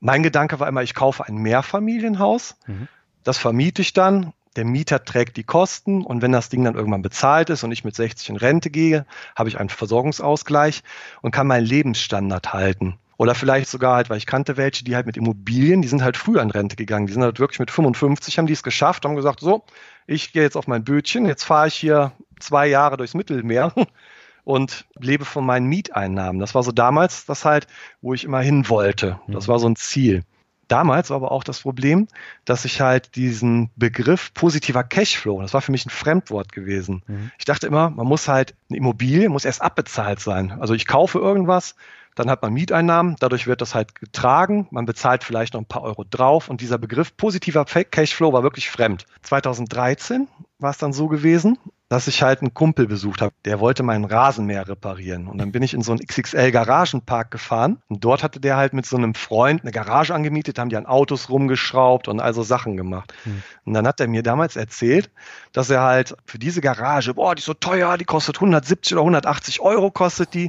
mein Gedanke war immer, ich kaufe ein Mehrfamilienhaus, mhm. das vermiete ich dann, der Mieter trägt die Kosten und wenn das Ding dann irgendwann bezahlt ist und ich mit 60 in Rente gehe, habe ich einen Versorgungsausgleich und kann meinen Lebensstandard halten. Oder vielleicht sogar halt, weil ich kannte welche, die halt mit Immobilien, die sind halt früher in Rente gegangen. Die sind halt wirklich mit 55, haben die es geschafft, haben gesagt, so, ich gehe jetzt auf mein Bötchen, jetzt fahre ich hier zwei Jahre durchs Mittelmeer und lebe von meinen Mieteinnahmen. Das war so damals das halt, wo ich immer hin wollte. Das mhm. war so ein Ziel. Damals war aber auch das Problem, dass ich halt diesen Begriff positiver Cashflow, das war für mich ein Fremdwort gewesen. Mhm. Ich dachte immer, man muss halt, eine Immobilie muss erst abbezahlt sein. Also ich kaufe irgendwas, dann hat man Mieteinnahmen, dadurch wird das halt getragen, man bezahlt vielleicht noch ein paar Euro drauf und dieser Begriff positiver Cashflow war wirklich fremd. 2013 war es dann so gewesen, dass ich halt einen Kumpel besucht habe, der wollte meinen Rasenmäher reparieren. Und dann bin ich in so einen XXL Garagenpark gefahren und dort hatte der halt mit so einem Freund eine Garage angemietet, haben die an Autos rumgeschraubt und also Sachen gemacht. Hm. Und dann hat er mir damals erzählt, dass er halt für diese Garage, boah, die ist so teuer, die kostet 170 oder 180 Euro kostet die.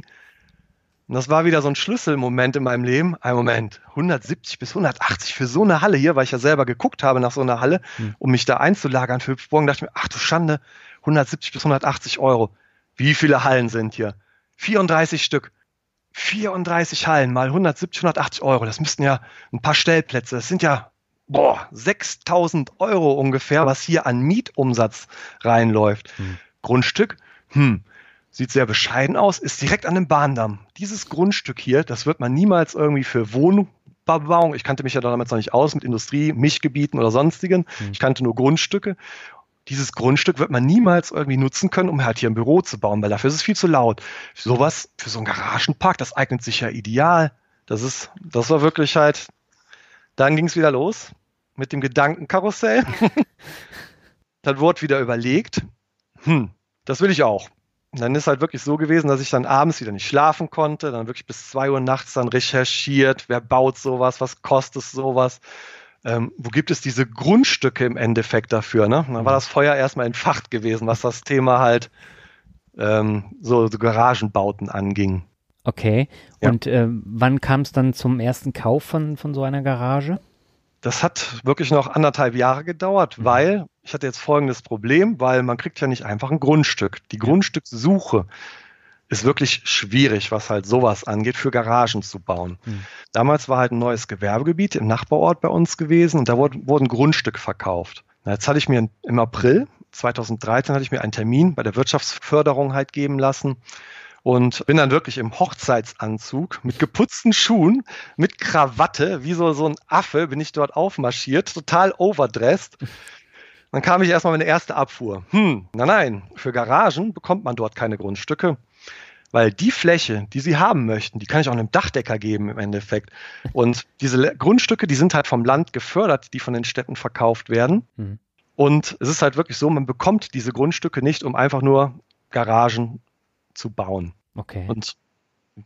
Und das war wieder so ein Schlüsselmoment in meinem Leben. Ein Moment, 170 bis 180 für so eine Halle hier, weil ich ja selber geguckt habe nach so einer Halle, hm. um mich da einzulagern für Hüpfburgen, dachte ich mir, ach du Schande, 170 bis 180 Euro. Wie viele Hallen sind hier? 34 Stück. 34 Hallen mal 170, 180 Euro. Das müssten ja ein paar Stellplätze. Das sind ja, boah, 6000 Euro ungefähr, was hier an Mietumsatz reinläuft. Hm. Grundstück, hm, sieht sehr bescheiden aus, ist direkt an dem Bahndamm. Dieses Grundstück hier, das wird man niemals irgendwie für Wohnung Bebauung. Ich kannte mich ja damals noch nicht aus mit Industrie, Mischgebieten oder sonstigen. Mhm. Ich kannte nur Grundstücke. Dieses Grundstück wird man niemals irgendwie nutzen können, um halt hier ein Büro zu bauen, weil dafür ist es viel zu laut. Sowas für so einen Garagenpark, das eignet sich ja ideal. Das ist, das war wirklich halt, dann ging es wieder los mit dem Gedankenkarussell. dann wurde wieder überlegt, hm, das will ich auch. Und dann ist halt wirklich so gewesen, dass ich dann abends wieder nicht schlafen konnte, dann wirklich bis zwei Uhr nachts dann recherchiert, wer baut sowas, was kostet sowas, ähm, wo gibt es diese Grundstücke im Endeffekt dafür. Ne? dann war mhm. das Feuer erstmal entfacht gewesen, was das Thema halt ähm, so, so Garagenbauten anging. Okay. Ja. Und äh, wann kam es dann zum ersten Kauf von, von so einer Garage? Das hat wirklich noch anderthalb Jahre gedauert, mhm. weil ich hatte jetzt folgendes Problem, weil man kriegt ja nicht einfach ein Grundstück. Die Grundstückssuche ist wirklich schwierig, was halt sowas angeht, für Garagen zu bauen. Mhm. Damals war halt ein neues Gewerbegebiet im Nachbarort bei uns gewesen und da wurden, wurden Grundstücke verkauft. Jetzt hatte ich mir im April 2013 hatte ich mir einen Termin bei der Wirtschaftsförderung halt geben lassen und bin dann wirklich im Hochzeitsanzug mit geputzten Schuhen, mit Krawatte, wie so, so ein Affe, bin ich dort aufmarschiert, total overdressed. Dann kam ich erstmal meine erste Abfuhr. Hm, na nein, für Garagen bekommt man dort keine Grundstücke, weil die Fläche, die sie haben möchten, die kann ich auch einem Dachdecker geben im Endeffekt. Und diese Grundstücke, die sind halt vom Land gefördert, die von den Städten verkauft werden. Mhm. Und es ist halt wirklich so, man bekommt diese Grundstücke nicht, um einfach nur Garagen zu bauen. Okay. Und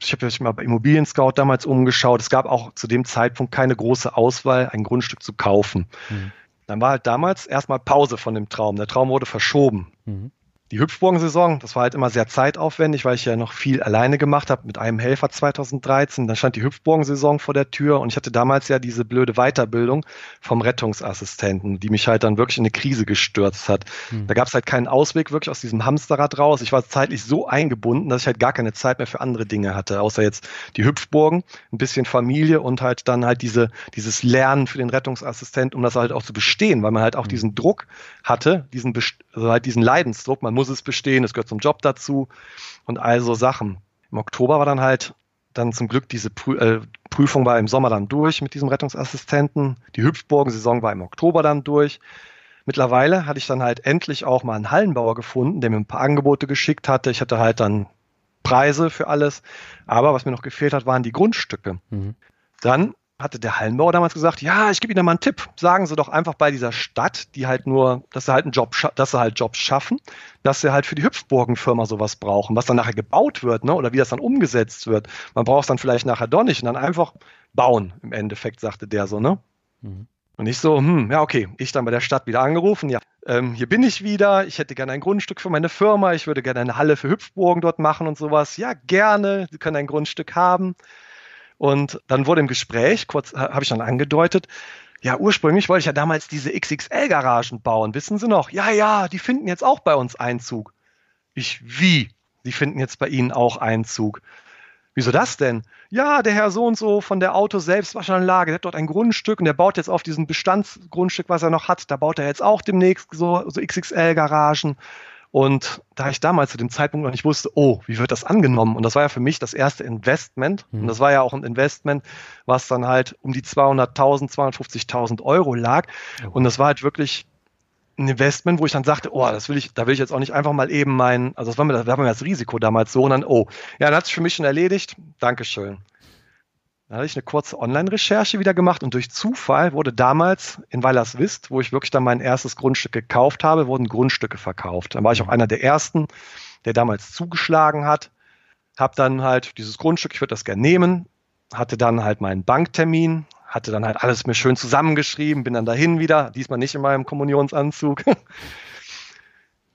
ich habe mich mal bei Immobilien Scout damals umgeschaut. Es gab auch zu dem Zeitpunkt keine große Auswahl, ein Grundstück zu kaufen. Mhm. Dann war halt damals erstmal Pause von dem Traum. Der Traum wurde verschoben. Mhm die Hüpfburgensaison, das war halt immer sehr zeitaufwendig, weil ich ja noch viel alleine gemacht habe mit einem Helfer 2013. Dann stand die Hüpfburgensaison vor der Tür und ich hatte damals ja diese blöde Weiterbildung vom Rettungsassistenten, die mich halt dann wirklich in eine Krise gestürzt hat. Hm. Da gab es halt keinen Ausweg wirklich aus diesem Hamsterrad raus. Ich war zeitlich so eingebunden, dass ich halt gar keine Zeit mehr für andere Dinge hatte, außer jetzt die Hüpfburgen, ein bisschen Familie und halt dann halt diese, dieses Lernen für den Rettungsassistent, um das halt auch zu bestehen, weil man halt auch hm. diesen Druck hatte, diesen, also halt diesen Leidensdruck. Man muss es bestehen, es gehört zum Job dazu und all so Sachen. Im Oktober war dann halt dann zum Glück diese Prü äh, Prüfung war im Sommer dann durch mit diesem Rettungsassistenten. Die Hüpfburgen-Saison war im Oktober dann durch. Mittlerweile hatte ich dann halt endlich auch mal einen Hallenbauer gefunden, der mir ein paar Angebote geschickt hatte. Ich hatte halt dann Preise für alles. Aber was mir noch gefehlt hat, waren die Grundstücke. Mhm. Dann hatte der Hallenbauer damals gesagt, ja, ich gebe Ihnen mal einen Tipp. Sagen Sie doch einfach bei dieser Stadt, die halt nur, dass sie halt einen Job, dass sie halt Jobs schaffen, dass sie halt für die Hüpfburgenfirma sowas brauchen, was dann nachher gebaut wird, ne, oder wie das dann umgesetzt wird. Man braucht es dann vielleicht nachher doch nicht und dann einfach bauen, im Endeffekt, sagte der so, ne? Mhm. Und ich so, hm, ja, okay. Ich dann bei der Stadt wieder angerufen, ja, ähm, hier bin ich wieder, ich hätte gerne ein Grundstück für meine Firma, ich würde gerne eine Halle für Hüpfburgen dort machen und sowas. Ja, gerne, Sie können ein Grundstück haben. Und dann wurde im Gespräch, kurz habe ich dann angedeutet, ja, ursprünglich wollte ich ja damals diese XXL-Garagen bauen. Wissen Sie noch? Ja, ja, die finden jetzt auch bei uns Einzug. Ich, wie? Die finden jetzt bei Ihnen auch Einzug. Wieso das denn? Ja, der Herr so und so von der Auto Selbstwaschanlage, der hat dort ein Grundstück und der baut jetzt auf diesem Bestandsgrundstück, was er noch hat, da baut er jetzt auch demnächst so, so XXL-Garagen. Und da ich damals zu dem Zeitpunkt noch nicht wusste, oh, wie wird das angenommen? Und das war ja für mich das erste Investment. Mhm. Und das war ja auch ein Investment, was dann halt um die 200.000, 250.000 Euro lag. Oh. Und das war halt wirklich ein Investment, wo ich dann sagte, oh, das will ich, da will ich jetzt auch nicht einfach mal eben mein, also das war mir, das war mir das Risiko damals so und dann, oh, ja, dann hat es für mich schon erledigt. Dankeschön. Da hatte ich eine kurze Online-Recherche wieder gemacht und durch Zufall wurde damals in Weilerswist, wo ich wirklich dann mein erstes Grundstück gekauft habe, wurden Grundstücke verkauft. Dann war ich auch einer der ersten, der damals zugeschlagen hat. Hab dann halt dieses Grundstück, ich würde das gerne nehmen, hatte dann halt meinen Banktermin, hatte dann halt alles mir schön zusammengeschrieben, bin dann dahin wieder, diesmal nicht in meinem Kommunionsanzug.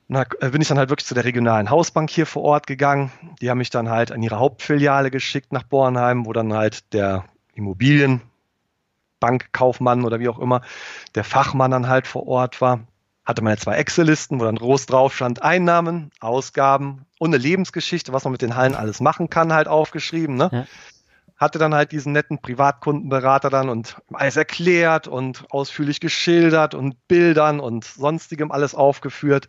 Da äh, bin ich dann halt wirklich zu der regionalen Hausbank hier vor Ort gegangen. Die haben mich dann halt an ihre Hauptfiliale geschickt nach Bornheim, wo dann halt der Immobilienbankkaufmann oder wie auch immer, der Fachmann dann halt vor Ort war. Hatte meine zwei Excel-Listen, wo dann groß drauf stand Einnahmen, Ausgaben und eine Lebensgeschichte, was man mit den Hallen alles machen kann, halt aufgeschrieben. Ne? Ja. Hatte dann halt diesen netten Privatkundenberater dann und alles erklärt und ausführlich geschildert und Bildern und sonstigem alles aufgeführt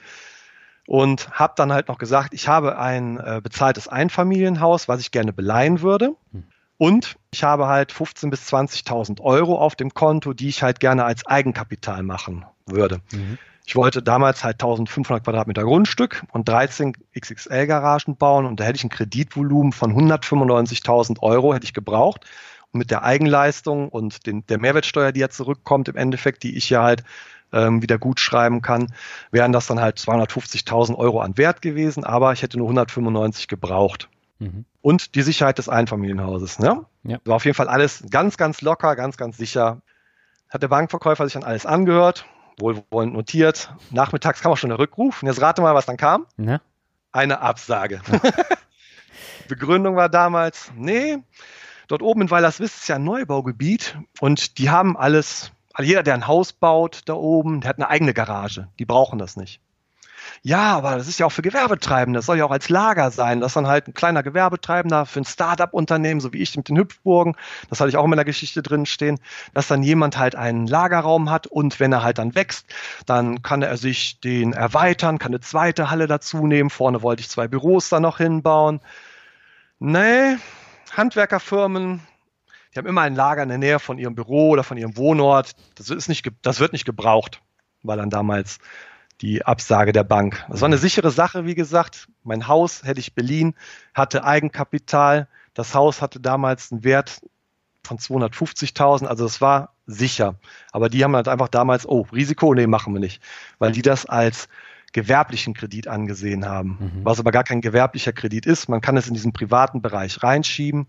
und habe dann halt noch gesagt, ich habe ein äh, bezahltes Einfamilienhaus, was ich gerne beleihen würde. Hm. Und ich habe halt 15.000 bis 20.000 Euro auf dem Konto, die ich halt gerne als Eigenkapital machen würde. Mhm. Ich wollte damals halt 1500 Quadratmeter Grundstück und 13 XXL-Garagen bauen und da hätte ich ein Kreditvolumen von 195.000 Euro hätte ich gebraucht. Und mit der Eigenleistung und den, der Mehrwertsteuer, die ja zurückkommt, im Endeffekt, die ich ja halt ähm, wieder gut schreiben kann, wären das dann halt 250.000 Euro an Wert gewesen, aber ich hätte nur 195 gebraucht. Mhm. Und die Sicherheit des Einfamilienhauses. Ne? Ja. War auf jeden Fall alles ganz, ganz locker, ganz, ganz sicher. Hat der Bankverkäufer sich dann alles angehört, wohlwollend notiert. Nachmittags kam auch schon der Rückruf. Und jetzt rate mal, was dann kam. Ja. Eine Absage. Begründung war damals, nee, dort oben in Weilerswist ist ja ein Neubaugebiet und die haben alles, also jeder, der ein Haus baut da oben, der hat eine eigene Garage. Die brauchen das nicht. Ja, aber das ist ja auch für Gewerbetreibende. Das soll ja auch als Lager sein. Das ist dann halt ein kleiner Gewerbetreibender für ein Start-up-Unternehmen, so wie ich mit den Hüpfburgen. Das hatte ich auch in meiner Geschichte drin stehen, dass dann jemand halt einen Lagerraum hat und wenn er halt dann wächst, dann kann er sich den erweitern, kann eine zweite Halle dazu nehmen. Vorne wollte ich zwei Büros da noch hinbauen. Nee, Handwerkerfirmen, die haben immer ein Lager in der Nähe von ihrem Büro oder von ihrem Wohnort. Das, ist nicht, das wird nicht gebraucht, weil dann damals die Absage der Bank. Das war eine sichere Sache, wie gesagt. Mein Haus hätte ich beliehen, hatte Eigenkapital. Das Haus hatte damals einen Wert von 250.000, also es war sicher. Aber die haben halt einfach damals, oh, Risiko, nee, machen wir nicht, weil die das als gewerblichen Kredit angesehen haben, mhm. was aber gar kein gewerblicher Kredit ist. Man kann es in diesen privaten Bereich reinschieben,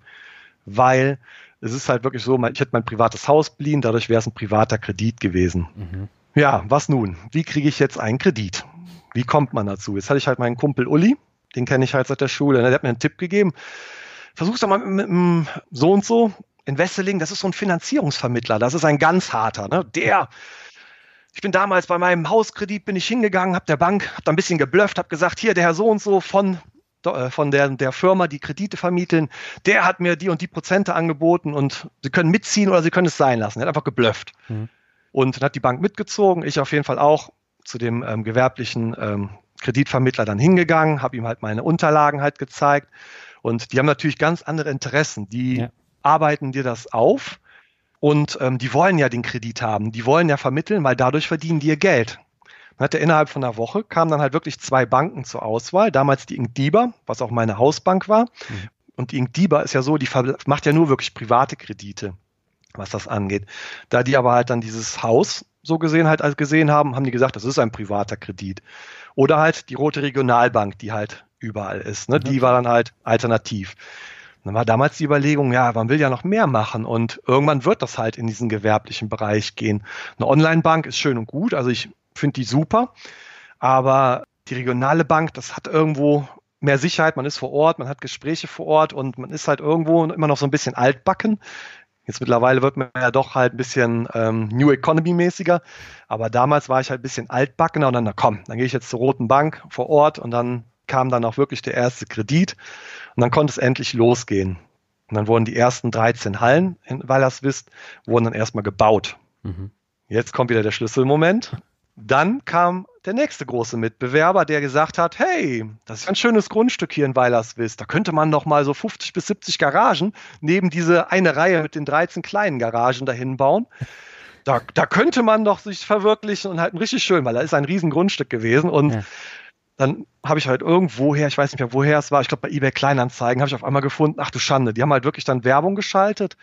weil es ist halt wirklich so, ich hätte mein privates Haus beliehen, dadurch wäre es ein privater Kredit gewesen. Mhm. Ja, was nun? Wie kriege ich jetzt einen Kredit? Wie kommt man dazu? Jetzt hatte ich halt meinen Kumpel Uli, den kenne ich halt seit der Schule. Der hat mir einen Tipp gegeben. Versuch's doch mal mit, mit, so und so in Wesseling. Das ist so ein Finanzierungsvermittler. Das ist ein ganz harter. Ne? Der, ich bin damals bei meinem Hauskredit bin ich hingegangen, habe der Bank, habe da ein bisschen geblufft, habe gesagt, hier der Herr so und so von von der, der Firma, die Kredite vermitteln, der hat mir die und die Prozente angeboten und Sie können mitziehen oder Sie können es sein lassen. Er hat einfach geblufft. Mhm. Und dann hat die Bank mitgezogen, ich auf jeden Fall auch zu dem ähm, gewerblichen ähm, Kreditvermittler dann hingegangen, habe ihm halt meine Unterlagen halt gezeigt. Und die haben natürlich ganz andere Interessen. Die ja. arbeiten dir das auf und ähm, die wollen ja den Kredit haben. Die wollen ja vermitteln, weil dadurch verdienen die ihr Geld. Dann hat er innerhalb von einer Woche kamen dann halt wirklich zwei Banken zur Auswahl. Damals die Inkdiba, was auch meine Hausbank war. Mhm. Und die Inkdiba ist ja so, die macht ja nur wirklich private Kredite was das angeht. Da die aber halt dann dieses Haus so gesehen halt als gesehen haben, haben die gesagt, das ist ein privater Kredit. Oder halt die Rote Regionalbank, die halt überall ist. Ne? Die war dann halt alternativ. dann war damals die Überlegung, ja, man will ja noch mehr machen und irgendwann wird das halt in diesen gewerblichen Bereich gehen. Eine Online-Bank ist schön und gut, also ich finde die super, aber die regionale Bank, das hat irgendwo mehr Sicherheit, man ist vor Ort, man hat Gespräche vor Ort und man ist halt irgendwo immer noch so ein bisschen altbacken. Jetzt mittlerweile wird man ja doch halt ein bisschen ähm, New Economy-mäßiger. Aber damals war ich halt ein bisschen altbackener und dann, na komm, dann gehe ich jetzt zur Roten Bank vor Ort und dann kam dann auch wirklich der erste Kredit und dann konnte es endlich losgehen. Und dann wurden die ersten 13 Hallen in Wallerswist, wurden dann erstmal gebaut. Mhm. Jetzt kommt wieder der Schlüsselmoment. Dann kam der nächste große Mitbewerber, der gesagt hat, hey, das ist ein schönes Grundstück hier in Weilerswist. Da könnte man noch mal so 50 bis 70 Garagen neben diese eine Reihe mit den 13 kleinen Garagen dahin bauen. Da, da könnte man doch sich verwirklichen und halt ein richtig schön, weil da ist ein riesen Grundstück gewesen und ja. dann habe ich halt irgendwoher, ich weiß nicht mehr, woher es war, ich glaube bei eBay Kleinanzeigen, habe ich auf einmal gefunden, ach du Schande, die haben halt wirklich dann Werbung geschaltet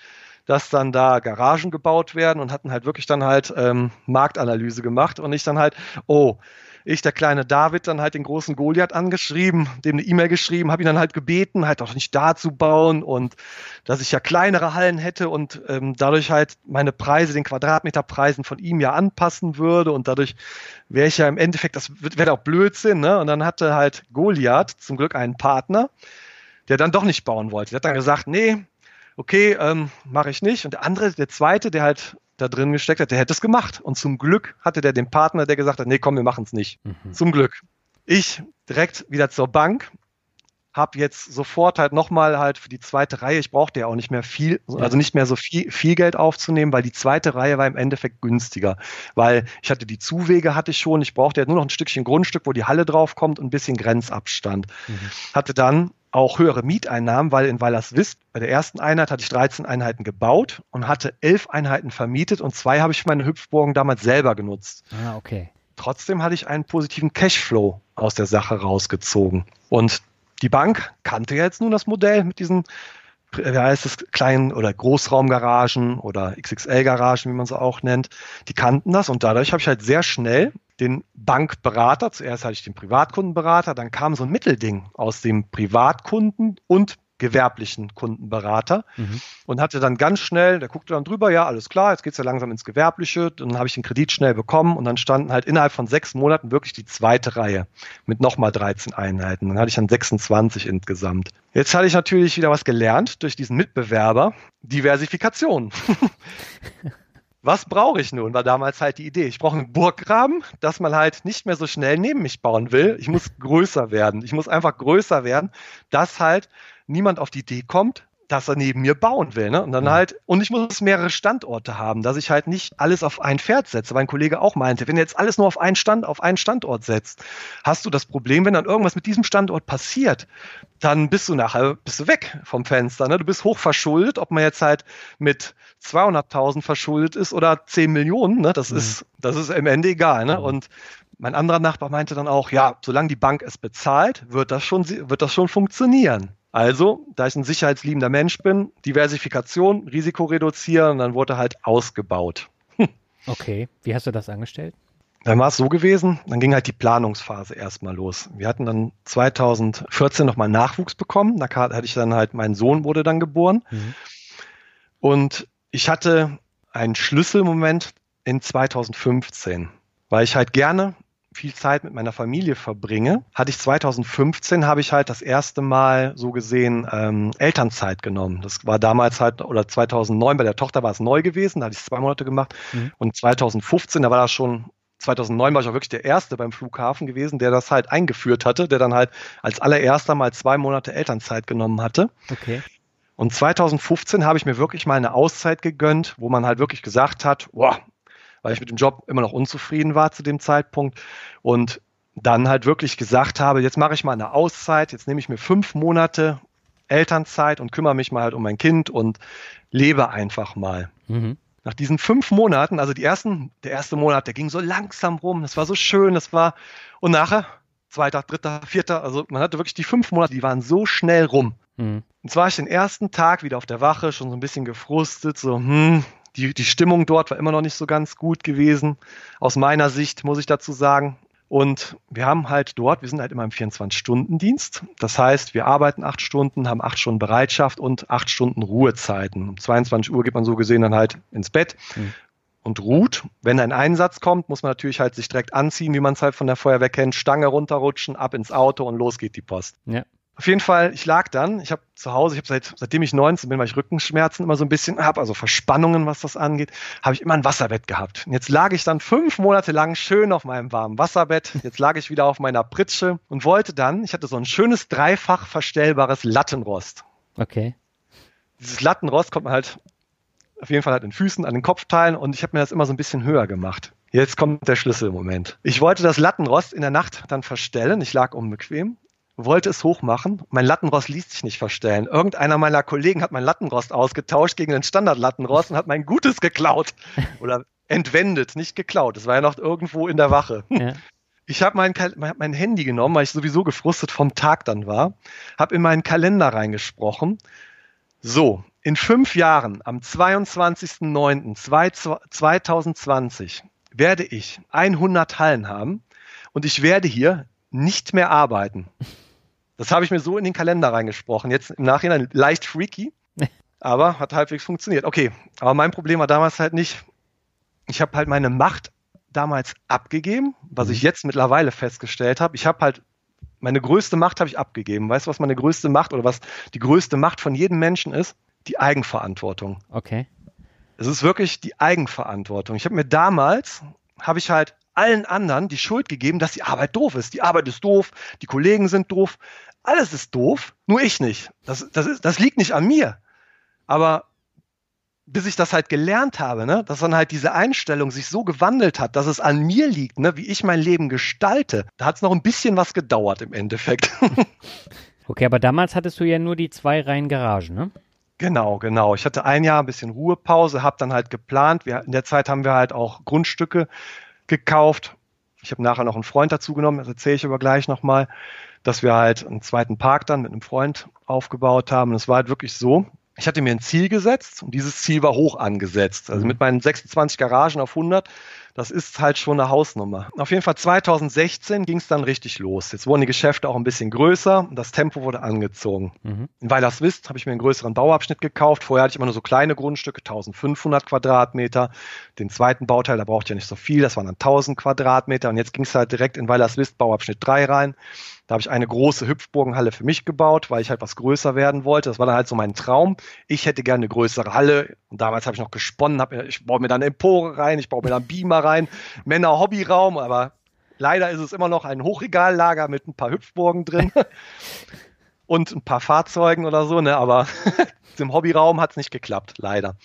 dass dann da Garagen gebaut werden und hatten halt wirklich dann halt ähm, Marktanalyse gemacht und ich dann halt, oh, ich, der kleine David, dann halt den großen Goliath angeschrieben, dem eine E-Mail geschrieben, habe ihn dann halt gebeten, halt auch nicht da zu bauen und dass ich ja kleinere Hallen hätte und ähm, dadurch halt meine Preise, den Quadratmeterpreisen von ihm ja anpassen würde und dadurch wäre ich ja im Endeffekt, das wäre auch Blödsinn, ne? Und dann hatte halt Goliath zum Glück einen Partner, der dann doch nicht bauen wollte. Der hat dann gesagt, nee, okay, ähm, mache ich nicht. Und der andere, der zweite, der halt da drin gesteckt hat, der hätte es gemacht. Und zum Glück hatte der den Partner, der gesagt hat, nee, komm, wir machen es nicht. Mhm. Zum Glück. Ich direkt wieder zur Bank, habe jetzt sofort halt nochmal halt für die zweite Reihe, ich brauchte ja auch nicht mehr viel, also nicht mehr so viel, viel Geld aufzunehmen, weil die zweite Reihe war im Endeffekt günstiger, weil ich hatte die Zuwege hatte ich schon, ich brauchte ja nur noch ein Stückchen Grundstück, wo die Halle drauf kommt und ein bisschen Grenzabstand. Mhm. Hatte dann auch höhere Mieteinnahmen, weil in Weilerswist bei der ersten Einheit hatte ich 13 Einheiten gebaut und hatte 11 Einheiten vermietet und zwei habe ich für meine Hüpfburgen damals selber genutzt. Ah, okay. Trotzdem hatte ich einen positiven Cashflow aus der Sache rausgezogen. Und die Bank kannte jetzt nun das Modell mit diesen, wie heißt es, kleinen oder Großraumgaragen oder XXL-Garagen, wie man sie auch nennt. Die kannten das und dadurch habe ich halt sehr schnell den Bankberater, zuerst hatte ich den Privatkundenberater, dann kam so ein Mittelding aus dem Privatkunden und gewerblichen Kundenberater mhm. und hatte dann ganz schnell, der guckte dann drüber, ja, alles klar, jetzt geht es ja langsam ins Gewerbliche, dann habe ich den Kredit schnell bekommen und dann standen halt innerhalb von sechs Monaten wirklich die zweite Reihe mit nochmal 13 Einheiten. Dann hatte ich dann 26 insgesamt. Jetzt hatte ich natürlich wieder was gelernt durch diesen Mitbewerber, Diversifikation. Was brauche ich nun? War damals halt die Idee. Ich brauche einen Burggraben, dass man halt nicht mehr so schnell neben mich bauen will. Ich muss größer werden. Ich muss einfach größer werden, dass halt niemand auf die Idee kommt, dass er neben mir bauen will. Ne? Und dann halt, und ich muss mehrere Standorte haben, dass ich halt nicht alles auf ein Pferd setze, weil ein Kollege auch meinte, wenn du jetzt alles nur auf einen Stand, auf einen Standort setzt, hast du das Problem, wenn dann irgendwas mit diesem Standort passiert, dann bist du nachher, bist du weg vom Fenster. Ne? Du bist hoch verschuldet, ob man jetzt halt mit 200.000 verschuldet ist oder 10 Millionen, ne? das mhm. ist, das ist im Ende egal. Ne? Mhm. Und mein anderer Nachbar meinte dann auch, ja, solange die Bank es bezahlt, wird das schon, wird das schon funktionieren. Also, da ich ein sicherheitsliebender Mensch bin, Diversifikation, Risiko reduzieren, dann wurde halt ausgebaut. okay, wie hast du das angestellt? Dann war es so gewesen, dann ging halt die Planungsphase erstmal los. Wir hatten dann 2014 nochmal Nachwuchs bekommen. Da hatte ich dann halt, mein Sohn wurde dann geboren. Mhm. Und ich hatte einen Schlüsselmoment in 2015, weil ich halt gerne viel Zeit mit meiner Familie verbringe, hatte ich 2015 habe ich halt das erste Mal so gesehen ähm, Elternzeit genommen. Das war damals halt oder 2009 bei der Tochter war es neu gewesen, da hatte ich zwei Monate gemacht mhm. und 2015 da war das schon 2009 war ich auch wirklich der Erste beim Flughafen gewesen, der das halt eingeführt hatte, der dann halt als allererster mal zwei Monate Elternzeit genommen hatte. Okay. Und 2015 habe ich mir wirklich mal eine Auszeit gegönnt, wo man halt wirklich gesagt hat, boah, weil ich mit dem Job immer noch unzufrieden war zu dem Zeitpunkt und dann halt wirklich gesagt habe, jetzt mache ich mal eine Auszeit, jetzt nehme ich mir fünf Monate Elternzeit und kümmere mich mal halt um mein Kind und lebe einfach mal. Mhm. Nach diesen fünf Monaten, also die ersten, der erste Monat, der ging so langsam rum, das war so schön, das war, und nachher, zweiter, dritter, vierter, also man hatte wirklich die fünf Monate, die waren so schnell rum. Mhm. Und zwar war ich den ersten Tag wieder auf der Wache, schon so ein bisschen gefrustet, so, hm, die, die Stimmung dort war immer noch nicht so ganz gut gewesen, aus meiner Sicht, muss ich dazu sagen. Und wir haben halt dort, wir sind halt immer im 24-Stunden-Dienst. Das heißt, wir arbeiten acht Stunden, haben acht Stunden Bereitschaft und acht Stunden Ruhezeiten. Um 22 Uhr geht man so gesehen dann halt ins Bett mhm. und ruht. Wenn ein Einsatz kommt, muss man natürlich halt sich direkt anziehen, wie man es halt von der Feuerwehr kennt, Stange runterrutschen, ab ins Auto und los geht die Post. Ja. Auf jeden Fall, ich lag dann, ich habe zu Hause, ich habe seit, seitdem ich 19 bin, weil ich Rückenschmerzen immer so ein bisschen habe, also Verspannungen, was das angeht, habe ich immer ein Wasserbett gehabt. Und jetzt lag ich dann fünf Monate lang schön auf meinem warmen Wasserbett. Jetzt lag ich wieder auf meiner Pritsche und wollte dann, ich hatte so ein schönes dreifach verstellbares Lattenrost. Okay. Dieses Lattenrost kommt man halt auf jeden Fall halt in Füßen, an den Kopfteilen und ich habe mir das immer so ein bisschen höher gemacht. Jetzt kommt der Schlüsselmoment. Ich wollte das Lattenrost in der Nacht dann verstellen. Ich lag unbequem wollte es hochmachen. Mein Lattenrost ließ sich nicht verstellen. Irgendeiner meiner Kollegen hat mein Lattenrost ausgetauscht gegen ein Standardlattenrost und hat mein gutes geklaut. Oder entwendet, nicht geklaut. Es war ja noch irgendwo in der Wache. Ja. Ich habe mein, mein Handy genommen, weil ich sowieso gefrustet vom Tag dann war, habe in meinen Kalender reingesprochen. So, in fünf Jahren, am 22.09.2020, werde ich 100 Hallen haben und ich werde hier nicht mehr arbeiten. Das habe ich mir so in den Kalender reingesprochen. Jetzt im Nachhinein leicht freaky, aber hat halbwegs funktioniert. Okay, aber mein Problem war damals halt nicht, ich habe halt meine Macht damals abgegeben, was mhm. ich jetzt mittlerweile festgestellt habe. Ich habe halt meine größte Macht habe ich abgegeben. Weißt du, was meine größte Macht oder was die größte Macht von jedem Menschen ist? Die Eigenverantwortung. Okay. Es ist wirklich die Eigenverantwortung. Ich habe mir damals, habe ich halt allen anderen die Schuld gegeben, dass die Arbeit doof ist. Die Arbeit ist doof, die Kollegen sind doof, alles ist doof, nur ich nicht. Das, das, ist, das liegt nicht an mir. Aber bis ich das halt gelernt habe, ne, dass dann halt diese Einstellung sich so gewandelt hat, dass es an mir liegt, ne, wie ich mein Leben gestalte, da hat es noch ein bisschen was gedauert im Endeffekt. Okay, aber damals hattest du ja nur die zwei Reihen Garagen, ne? Genau, genau. Ich hatte ein Jahr ein bisschen Ruhepause, habe dann halt geplant. Wir, in der Zeit haben wir halt auch Grundstücke gekauft. Ich habe nachher noch einen Freund dazu genommen, das erzähle ich aber gleich nochmal, dass wir halt einen zweiten Park dann mit einem Freund aufgebaut haben. Und es war halt wirklich so, ich hatte mir ein Ziel gesetzt und dieses Ziel war hoch angesetzt. Also mhm. mit meinen 26 Garagen auf 100 das ist halt schon eine Hausnummer. Auf jeden Fall 2016 ging es dann richtig los. Jetzt wurden die Geschäfte auch ein bisschen größer und das Tempo wurde angezogen. Mhm. In Weilerswist habe ich mir einen größeren Bauabschnitt gekauft. Vorher hatte ich immer nur so kleine Grundstücke, 1500 Quadratmeter. Den zweiten Bauteil, da brauchte ich ja nicht so viel, das waren dann 1000 Quadratmeter. Und jetzt ging es halt direkt in Weilerswist Bauabschnitt 3 rein. Da habe ich eine große Hüpfburgenhalle für mich gebaut, weil ich halt was größer werden wollte. Das war dann halt so mein Traum. Ich hätte gerne eine größere Halle. Und damals habe ich noch gesponnen, hab, ich baue mir dann Empore rein, ich baue mir dann Beamer rein, Männer-Hobbyraum, aber leider ist es immer noch ein Hochregallager mit ein paar Hüpfburgen drin und ein paar Fahrzeugen oder so, ne? aber im Hobbyraum hat es nicht geklappt, leider.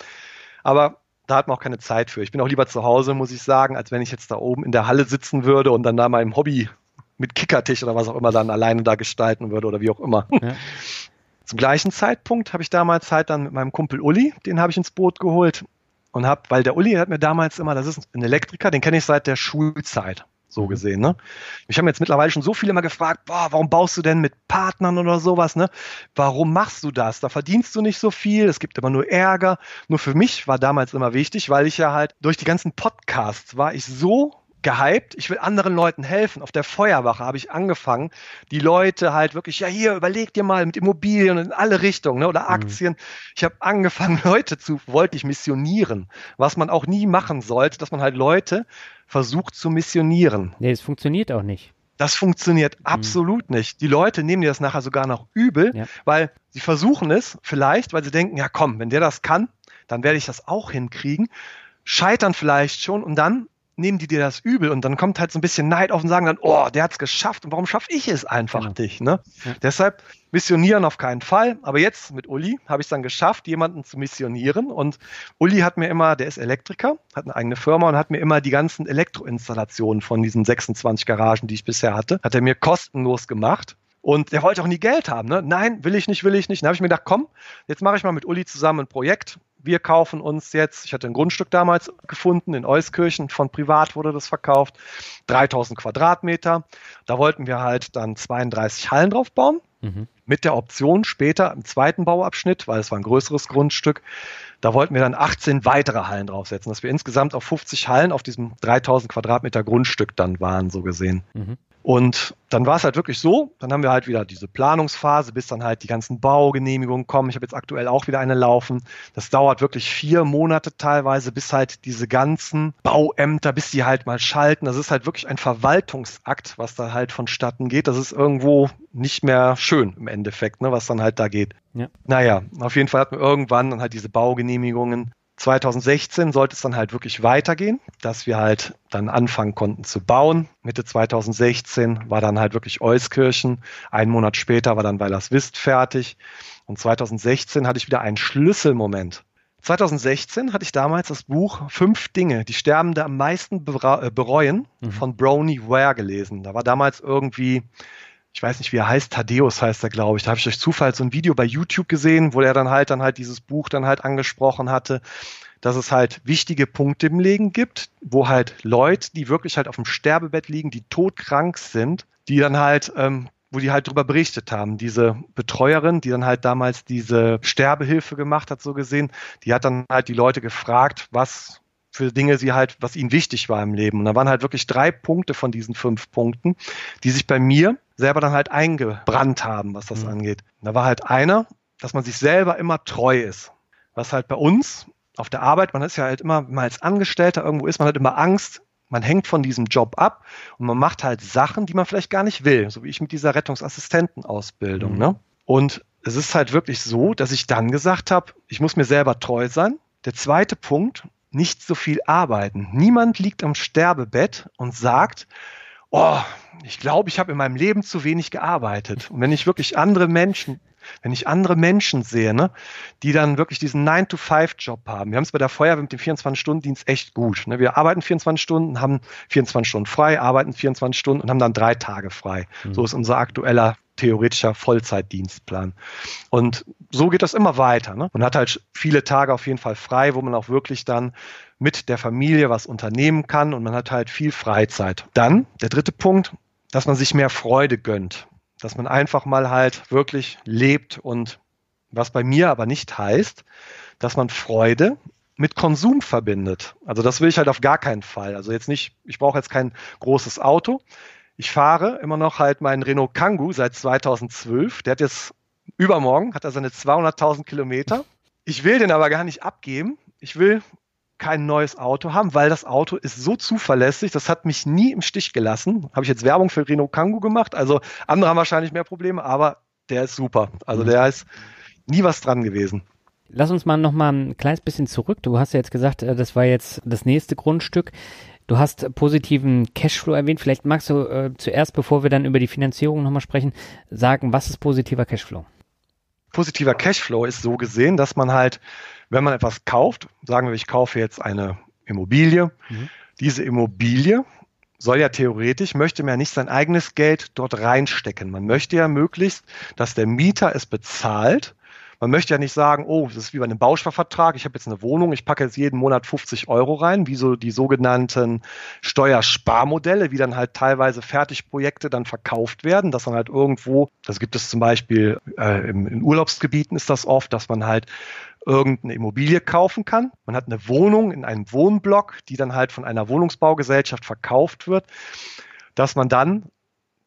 Aber da hat man auch keine Zeit für. Ich bin auch lieber zu Hause, muss ich sagen, als wenn ich jetzt da oben in der Halle sitzen würde und dann da meinem Hobby mit Kickertisch oder was auch immer dann alleine da gestalten würde oder wie auch immer. Ja. Zum gleichen Zeitpunkt habe ich damals halt dann mit meinem Kumpel Uli, den habe ich ins Boot geholt und habe, weil der Uli hat mir damals immer, das ist ein Elektriker, den kenne ich seit der Schulzeit so gesehen. Ne? Ich habe jetzt mittlerweile schon so viele immer gefragt, boah, warum baust du denn mit Partnern oder sowas? Ne? Warum machst du das? Da verdienst du nicht so viel, es gibt immer nur Ärger. Nur für mich war damals immer wichtig, weil ich ja halt durch die ganzen Podcasts war ich so gehypt. Ich will anderen Leuten helfen. Auf der Feuerwache habe ich angefangen, die Leute halt wirklich, ja hier, überleg dir mal mit Immobilien in alle Richtungen ne, oder mhm. Aktien. Mhm. Ich habe angefangen, Leute zu, wollte ich missionieren, was man auch nie machen sollte, dass man halt Leute versucht zu missionieren. Nee, es funktioniert auch nicht. Das funktioniert mhm. absolut nicht. Die Leute nehmen dir das nachher sogar noch übel, ja. weil sie versuchen es vielleicht, weil sie denken, ja komm, wenn der das kann, dann werde ich das auch hinkriegen. Scheitern vielleicht schon und dann nehmen die dir das übel und dann kommt halt so ein bisschen Neid auf und sagen dann, oh, der hat es geschafft und warum schaffe ich es einfach genau. nicht? Ne? Ja. Deshalb missionieren auf keinen Fall. Aber jetzt mit Uli habe ich es dann geschafft, jemanden zu missionieren. Und Uli hat mir immer, der ist Elektriker, hat eine eigene Firma und hat mir immer die ganzen Elektroinstallationen von diesen 26 Garagen, die ich bisher hatte, hat er mir kostenlos gemacht. Und der wollte auch nie Geld haben. Ne? Nein, will ich nicht, will ich nicht. Dann habe ich mir gedacht, komm, jetzt mache ich mal mit Uli zusammen ein Projekt wir kaufen uns jetzt, ich hatte ein Grundstück damals gefunden, in Euskirchen, von privat wurde das verkauft, 3000 Quadratmeter. Da wollten wir halt dann 32 Hallen drauf bauen, mhm. mit der Option später im zweiten Bauabschnitt, weil es war ein größeres Grundstück, da wollten wir dann 18 weitere Hallen draufsetzen, dass wir insgesamt auf 50 Hallen auf diesem 3000 Quadratmeter Grundstück dann waren, so gesehen. Mhm. Und dann war es halt wirklich so, dann haben wir halt wieder diese Planungsphase, bis dann halt die ganzen Baugenehmigungen kommen. Ich habe jetzt aktuell auch wieder eine laufen. Das dauert wirklich vier Monate teilweise, bis halt diese ganzen Bauämter, bis die halt mal schalten. Das ist halt wirklich ein Verwaltungsakt, was da halt vonstatten geht. Das ist irgendwo nicht mehr schön im Endeffekt, ne, was dann halt da geht. Ja. Naja, auf jeden Fall hatten wir irgendwann dann halt diese Baugenehmigungen 2016 sollte es dann halt wirklich weitergehen, dass wir halt dann anfangen konnten zu bauen. Mitte 2016 war dann halt wirklich Euskirchen. Einen Monat später war dann Weilerswist fertig. Und 2016 hatte ich wieder einen Schlüsselmoment. 2016 hatte ich damals das Buch Fünf Dinge, die Sterbende am meisten äh, bereuen mhm. von Brony Ware gelesen. Da war damals irgendwie ich weiß nicht, wie er heißt, Thaddeus heißt er, glaube ich. Da habe ich durch Zufall so ein Video bei YouTube gesehen, wo er dann halt dann halt dieses Buch dann halt angesprochen hatte, dass es halt wichtige Punkte im Leben gibt, wo halt Leute, die wirklich halt auf dem Sterbebett liegen, die todkrank sind, die dann halt ähm, wo die halt drüber berichtet haben. Diese Betreuerin, die dann halt damals diese Sterbehilfe gemacht hat, so gesehen, die hat dann halt die Leute gefragt, was für Dinge sie halt, was ihnen wichtig war im Leben. Und da waren halt wirklich drei Punkte von diesen fünf Punkten, die sich bei mir selber dann halt eingebrannt haben, was das mhm. angeht. da war halt einer, dass man sich selber immer treu ist. Was halt bei uns auf der Arbeit, man ist ja halt immer, wenn man als Angestellter irgendwo ist, man hat immer Angst, man hängt von diesem Job ab und man macht halt Sachen, die man vielleicht gar nicht will, so wie ich mit dieser Rettungsassistentenausbildung. Mhm. Ne? Und es ist halt wirklich so, dass ich dann gesagt habe, ich muss mir selber treu sein. Der zweite Punkt, nicht so viel arbeiten. Niemand liegt am Sterbebett und sagt, oh, ich glaube, ich habe in meinem Leben zu wenig gearbeitet. Und wenn ich wirklich andere Menschen, wenn ich andere Menschen sehe, ne, die dann wirklich diesen 9-to-5-Job haben. Wir haben es bei der Feuerwehr mit dem 24-Stunden-Dienst echt gut. Ne? Wir arbeiten 24 Stunden, haben 24 Stunden frei, arbeiten 24 Stunden und haben dann drei Tage frei. Mhm. So ist unser aktueller theoretischer Vollzeitdienstplan. Und so geht das immer weiter. Ne? Man hat halt viele Tage auf jeden Fall frei, wo man auch wirklich dann mit der Familie was unternehmen kann und man hat halt viel Freizeit. Dann der dritte Punkt, dass man sich mehr Freude gönnt, dass man einfach mal halt wirklich lebt und was bei mir aber nicht heißt, dass man Freude mit Konsum verbindet. Also das will ich halt auf gar keinen Fall. Also jetzt nicht, ich brauche jetzt kein großes Auto. Ich fahre immer noch halt meinen Renault Kangoo seit 2012. Der hat jetzt übermorgen, hat er seine 200.000 Kilometer. Ich will den aber gar nicht abgeben. Ich will kein neues Auto haben, weil das Auto ist so zuverlässig, das hat mich nie im Stich gelassen. Habe ich jetzt Werbung für Renault Kangoo gemacht, also andere haben wahrscheinlich mehr Probleme, aber der ist super. Also mhm. der ist nie was dran gewesen. Lass uns mal noch mal ein kleines bisschen zurück. Du hast ja jetzt gesagt, äh, das war jetzt das nächste Grundstück. Du hast positiven Cashflow erwähnt. Vielleicht magst du äh, zuerst, bevor wir dann über die Finanzierung nochmal sprechen, sagen, was ist positiver Cashflow? Positiver Cashflow ist so gesehen, dass man halt, wenn man etwas kauft, sagen wir, ich kaufe jetzt eine Immobilie, mhm. diese Immobilie soll ja theoretisch, möchte man ja nicht sein eigenes Geld dort reinstecken. Man möchte ja möglichst, dass der Mieter es bezahlt man möchte ja nicht sagen, oh, das ist wie bei einem Bausparvertrag, ich habe jetzt eine Wohnung, ich packe jetzt jeden Monat 50 Euro rein, wie so die sogenannten Steuersparmodelle, wie dann halt teilweise Fertigprojekte dann verkauft werden, dass dann halt irgendwo, das gibt es zum Beispiel äh, im, in Urlaubsgebieten ist das oft, dass man halt irgendeine Immobilie kaufen kann. Man hat eine Wohnung in einem Wohnblock, die dann halt von einer Wohnungsbaugesellschaft verkauft wird, dass man dann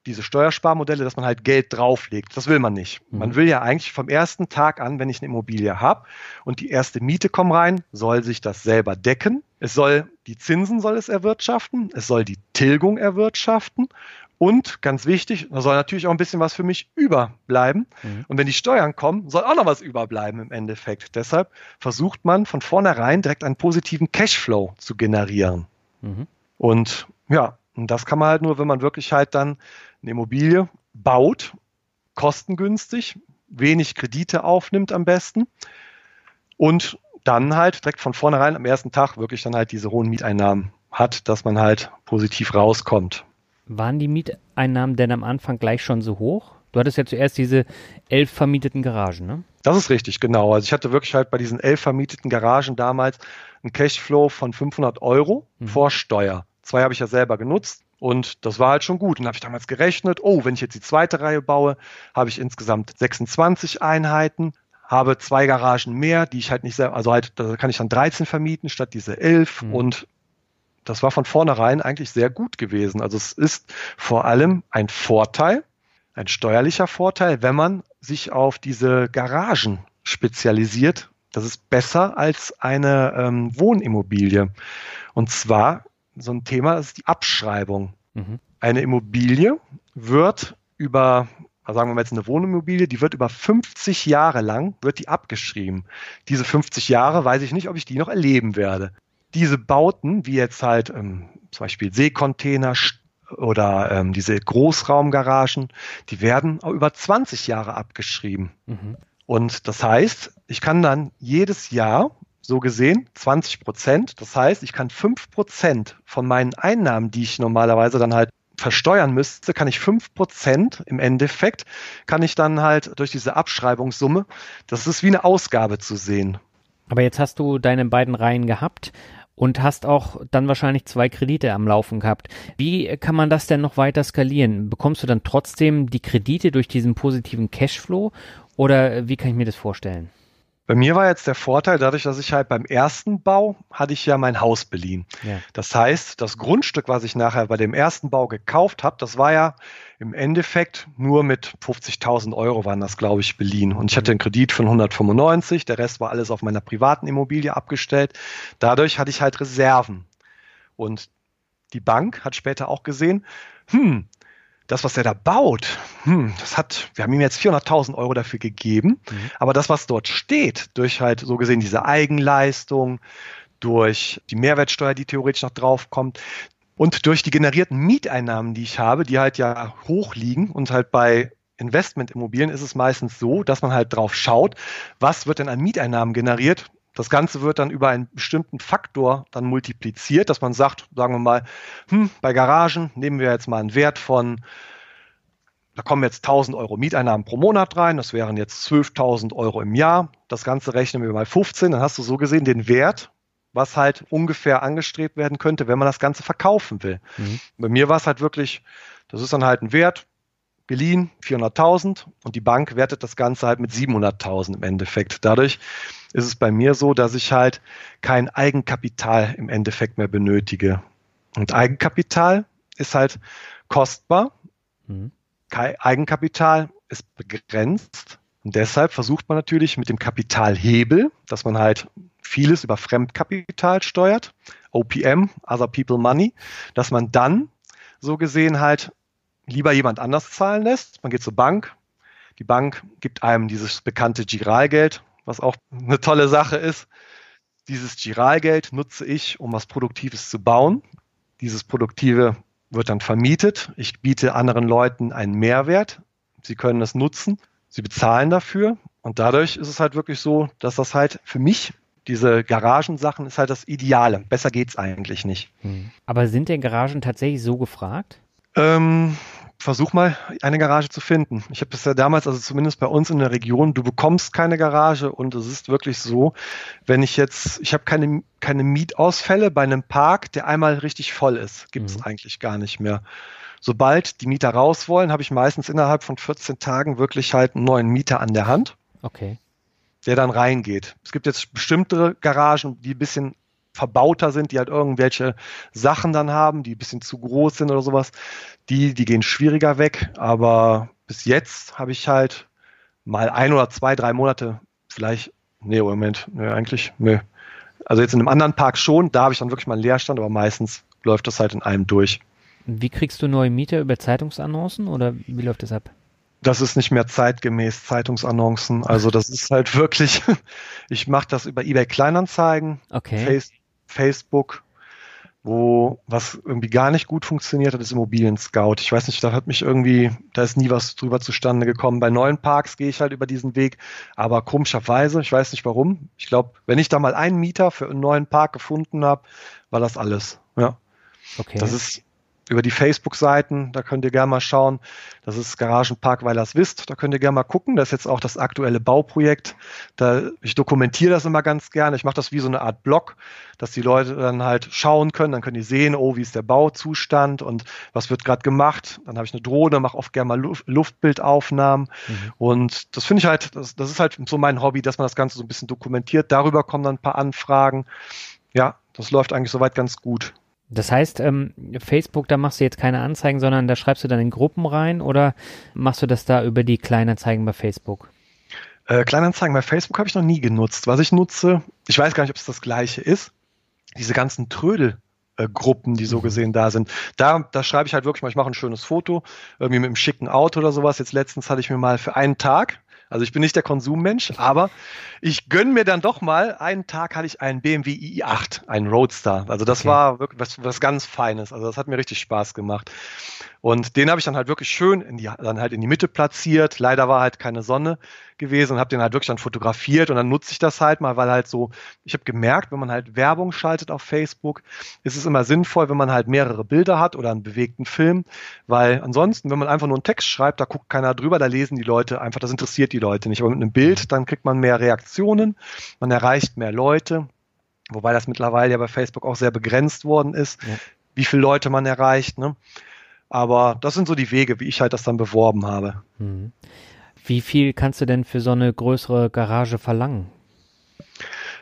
diese Steuersparmodelle, dass man halt Geld drauflegt. Das will man nicht. Mhm. Man will ja eigentlich vom ersten Tag an, wenn ich eine Immobilie habe und die erste Miete kommt rein, soll sich das selber decken. Es soll die Zinsen soll es erwirtschaften, es soll die Tilgung erwirtschaften und ganz wichtig, da soll natürlich auch ein bisschen was für mich überbleiben. Mhm. Und wenn die Steuern kommen, soll auch noch was überbleiben im Endeffekt. Deshalb versucht man von vornherein direkt einen positiven Cashflow zu generieren. Mhm. Und ja, und das kann man halt nur, wenn man wirklich halt dann eine Immobilie baut, kostengünstig, wenig Kredite aufnimmt am besten und dann halt direkt von vornherein am ersten Tag wirklich dann halt diese hohen Mieteinnahmen hat, dass man halt positiv rauskommt. Waren die Mieteinnahmen denn am Anfang gleich schon so hoch? Du hattest ja zuerst diese elf vermieteten Garagen, ne? Das ist richtig, genau. Also ich hatte wirklich halt bei diesen elf vermieteten Garagen damals einen Cashflow von 500 Euro mhm. vor Steuer. Zwei habe ich ja selber genutzt. Und das war halt schon gut. Und habe ich damals gerechnet, oh, wenn ich jetzt die zweite Reihe baue, habe ich insgesamt 26 Einheiten, habe zwei Garagen mehr, die ich halt nicht selber, also halt, da kann ich dann 13 vermieten statt diese 11 mhm. und das war von vornherein eigentlich sehr gut gewesen. Also es ist vor allem ein Vorteil, ein steuerlicher Vorteil, wenn man sich auf diese Garagen spezialisiert. Das ist besser als eine ähm, Wohnimmobilie. Und zwar so ein Thema ist die Abschreibung. Mhm. Eine Immobilie wird über, also sagen wir mal jetzt eine Wohnimmobilie, die wird über 50 Jahre lang, wird die abgeschrieben. Diese 50 Jahre weiß ich nicht, ob ich die noch erleben werde. Diese Bauten, wie jetzt halt ähm, zum Beispiel Seekontainer oder ähm, diese Großraumgaragen, die werden auch über 20 Jahre abgeschrieben. Mhm. Und das heißt, ich kann dann jedes Jahr so gesehen 20 Prozent. Das heißt, ich kann 5 Prozent von meinen Einnahmen, die ich normalerweise dann halt versteuern müsste, kann ich 5 Prozent im Endeffekt, kann ich dann halt durch diese Abschreibungssumme, das ist wie eine Ausgabe zu sehen. Aber jetzt hast du deine beiden Reihen gehabt und hast auch dann wahrscheinlich zwei Kredite am Laufen gehabt. Wie kann man das denn noch weiter skalieren? Bekommst du dann trotzdem die Kredite durch diesen positiven Cashflow oder wie kann ich mir das vorstellen? Bei mir war jetzt der Vorteil, dadurch, dass ich halt beim ersten Bau hatte ich ja mein Haus beliehen. Ja. Das heißt, das Grundstück, was ich nachher bei dem ersten Bau gekauft habe, das war ja im Endeffekt nur mit 50.000 Euro waren das, glaube ich, beliehen. Und ich hatte einen Kredit von 195, der Rest war alles auf meiner privaten Immobilie abgestellt. Dadurch hatte ich halt Reserven. Und die Bank hat später auch gesehen, hm, das, was er da baut, hm, das hat, wir haben ihm jetzt 400.000 Euro dafür gegeben, mhm. aber das, was dort steht, durch halt so gesehen diese Eigenleistung, durch die Mehrwertsteuer, die theoretisch noch draufkommt, und durch die generierten Mieteinnahmen, die ich habe, die halt ja hoch liegen und halt bei Investmentimmobilien ist es meistens so, dass man halt drauf schaut, was wird denn an Mieteinnahmen generiert das Ganze wird dann über einen bestimmten Faktor dann multipliziert, dass man sagt, sagen wir mal, hm, bei Garagen nehmen wir jetzt mal einen Wert von da kommen jetzt 1000 Euro Mieteinnahmen pro Monat rein, das wären jetzt 12.000 Euro im Jahr. Das Ganze rechnen wir mal 15, dann hast du so gesehen den Wert, was halt ungefähr angestrebt werden könnte, wenn man das Ganze verkaufen will. Mhm. Bei mir war es halt wirklich, das ist dann halt ein Wert, geliehen 400.000 und die Bank wertet das Ganze halt mit 700.000 im Endeffekt. Dadurch ist es bei mir so, dass ich halt kein Eigenkapital im Endeffekt mehr benötige. Und Eigenkapital ist halt kostbar. Mhm. Eigenkapital ist begrenzt. Und deshalb versucht man natürlich mit dem Kapitalhebel, dass man halt vieles über Fremdkapital steuert, OPM, Other People Money, dass man dann so gesehen halt lieber jemand anders zahlen lässt. Man geht zur Bank. Die Bank gibt einem dieses bekannte Giralgeld, was auch eine tolle Sache ist. Dieses Giralgeld nutze ich, um was Produktives zu bauen. Dieses Produktive wird dann vermietet. Ich biete anderen Leuten einen Mehrwert. Sie können es nutzen. Sie bezahlen dafür. Und dadurch ist es halt wirklich so, dass das halt für mich diese Garagensachen ist halt das Ideale. Besser geht es eigentlich nicht. Hm. Aber sind denn Garagen tatsächlich so gefragt? Ähm, versuch mal, eine Garage zu finden. Ich habe es ja damals, also zumindest bei uns in der Region, du bekommst keine Garage und es ist wirklich so, wenn ich jetzt, ich habe keine, keine Mietausfälle bei einem Park, der einmal richtig voll ist, gibt es mhm. eigentlich gar nicht mehr. Sobald die Mieter raus wollen, habe ich meistens innerhalb von 14 Tagen wirklich halt einen neuen Mieter an der Hand. Okay. Der dann reingeht. Es gibt jetzt bestimmte Garagen, die ein bisschen verbauter sind, die halt irgendwelche Sachen dann haben, die ein bisschen zu groß sind oder sowas, die, die gehen schwieriger weg. Aber bis jetzt habe ich halt mal ein oder zwei, drei Monate vielleicht, nee, Moment, nee, eigentlich, nee. Also jetzt in einem anderen Park schon, da habe ich dann wirklich mal einen Leerstand, aber meistens läuft das halt in einem durch. Wie kriegst du neue Mieter über Zeitungsannoncen oder wie läuft das ab? das ist nicht mehr zeitgemäß Zeitungsannoncen. Also das ist halt wirklich, ich mache das über eBay Kleinanzeigen, okay. Face, Facebook, wo was irgendwie gar nicht gut funktioniert hat, ist Immobilien Scout. Ich weiß nicht, da hat mich irgendwie, da ist nie was drüber zustande gekommen. Bei neuen Parks gehe ich halt über diesen Weg, aber komischerweise, ich weiß nicht warum. Ich glaube, wenn ich da mal einen Mieter für einen neuen Park gefunden habe, war das alles. Ja. Okay. Das ist über die Facebook-Seiten, da könnt ihr gerne mal schauen. Das ist Garagenpark Weilers Wist, da könnt ihr gerne mal gucken. Das ist jetzt auch das aktuelle Bauprojekt. Da, ich dokumentiere das immer ganz gerne. Ich mache das wie so eine Art Blog, dass die Leute dann halt schauen können. Dann können die sehen, oh, wie ist der Bauzustand und was wird gerade gemacht. Dann habe ich eine Drohne, mache oft gerne mal Luft, Luftbildaufnahmen. Mhm. Und das finde ich halt, das, das ist halt so mein Hobby, dass man das Ganze so ein bisschen dokumentiert. Darüber kommen dann ein paar Anfragen. Ja, das läuft eigentlich soweit ganz gut. Das heißt, ähm, Facebook, da machst du jetzt keine Anzeigen, sondern da schreibst du dann in Gruppen rein oder machst du das da über die Kleinanzeigen bei Facebook? Äh, Kleinanzeigen bei Facebook habe ich noch nie genutzt. Was ich nutze, ich weiß gar nicht, ob es das gleiche ist, diese ganzen Trödelgruppen, die so mhm. gesehen da sind. Da, da schreibe ich halt wirklich mal, ich mache ein schönes Foto, irgendwie mit einem schicken Auto oder sowas. Jetzt letztens hatte ich mir mal für einen Tag also ich bin nicht der Konsummensch, aber ich gönne mir dann doch mal, einen Tag hatte ich einen BMW i8, einen Roadster. Also das okay. war wirklich was, was ganz Feines. Also das hat mir richtig Spaß gemacht. Und den habe ich dann halt wirklich schön in die, dann halt in die Mitte platziert. Leider war halt keine Sonne gewesen und habe den halt wirklich dann fotografiert und dann nutze ich das halt mal, weil halt so, ich habe gemerkt, wenn man halt Werbung schaltet auf Facebook, ist es immer sinnvoll, wenn man halt mehrere Bilder hat oder einen bewegten Film, weil ansonsten, wenn man einfach nur einen Text schreibt, da guckt keiner drüber, da lesen die Leute einfach, das interessiert die Leute nicht. Aber mit einem Bild, dann kriegt man mehr Reaktionen, man erreicht mehr Leute, wobei das mittlerweile ja bei Facebook auch sehr begrenzt worden ist, ja. wie viele Leute man erreicht, ne? Aber das sind so die Wege, wie ich halt das dann beworben habe. Mhm. Wie viel kannst du denn für so eine größere Garage verlangen?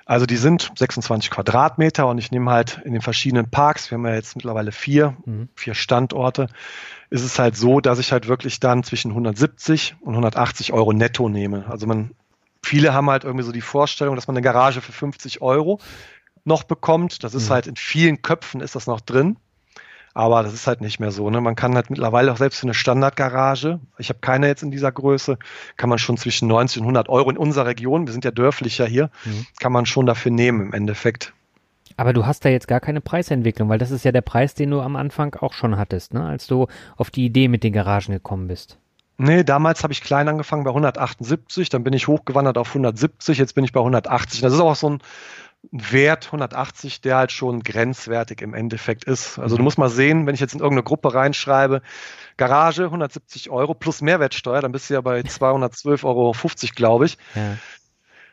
Also die sind 26 Quadratmeter und ich nehme halt in den verschiedenen Parks, wir haben ja jetzt mittlerweile vier, mhm. vier Standorte, ist es halt so, dass ich halt wirklich dann zwischen 170 und 180 Euro netto nehme. Also man, viele haben halt irgendwie so die Vorstellung, dass man eine Garage für 50 Euro noch bekommt. Das ist mhm. halt in vielen Köpfen ist das noch drin. Aber das ist halt nicht mehr so. Ne? Man kann halt mittlerweile auch selbst für eine Standardgarage, ich habe keine jetzt in dieser Größe, kann man schon zwischen 90 und 100 Euro in unserer Region, wir sind ja dörflicher hier, mhm. kann man schon dafür nehmen im Endeffekt. Aber du hast da jetzt gar keine Preisentwicklung, weil das ist ja der Preis, den du am Anfang auch schon hattest, ne? als du auf die Idee mit den Garagen gekommen bist. Nee, damals habe ich klein angefangen bei 178, dann bin ich hochgewandert auf 170, jetzt bin ich bei 180. Das ist auch so ein, Wert 180, der halt schon grenzwertig im Endeffekt ist. Also du musst mal sehen, wenn ich jetzt in irgendeine Gruppe reinschreibe, Garage 170 Euro plus Mehrwertsteuer, dann bist du ja bei 212,50 Euro, glaube ich. Ja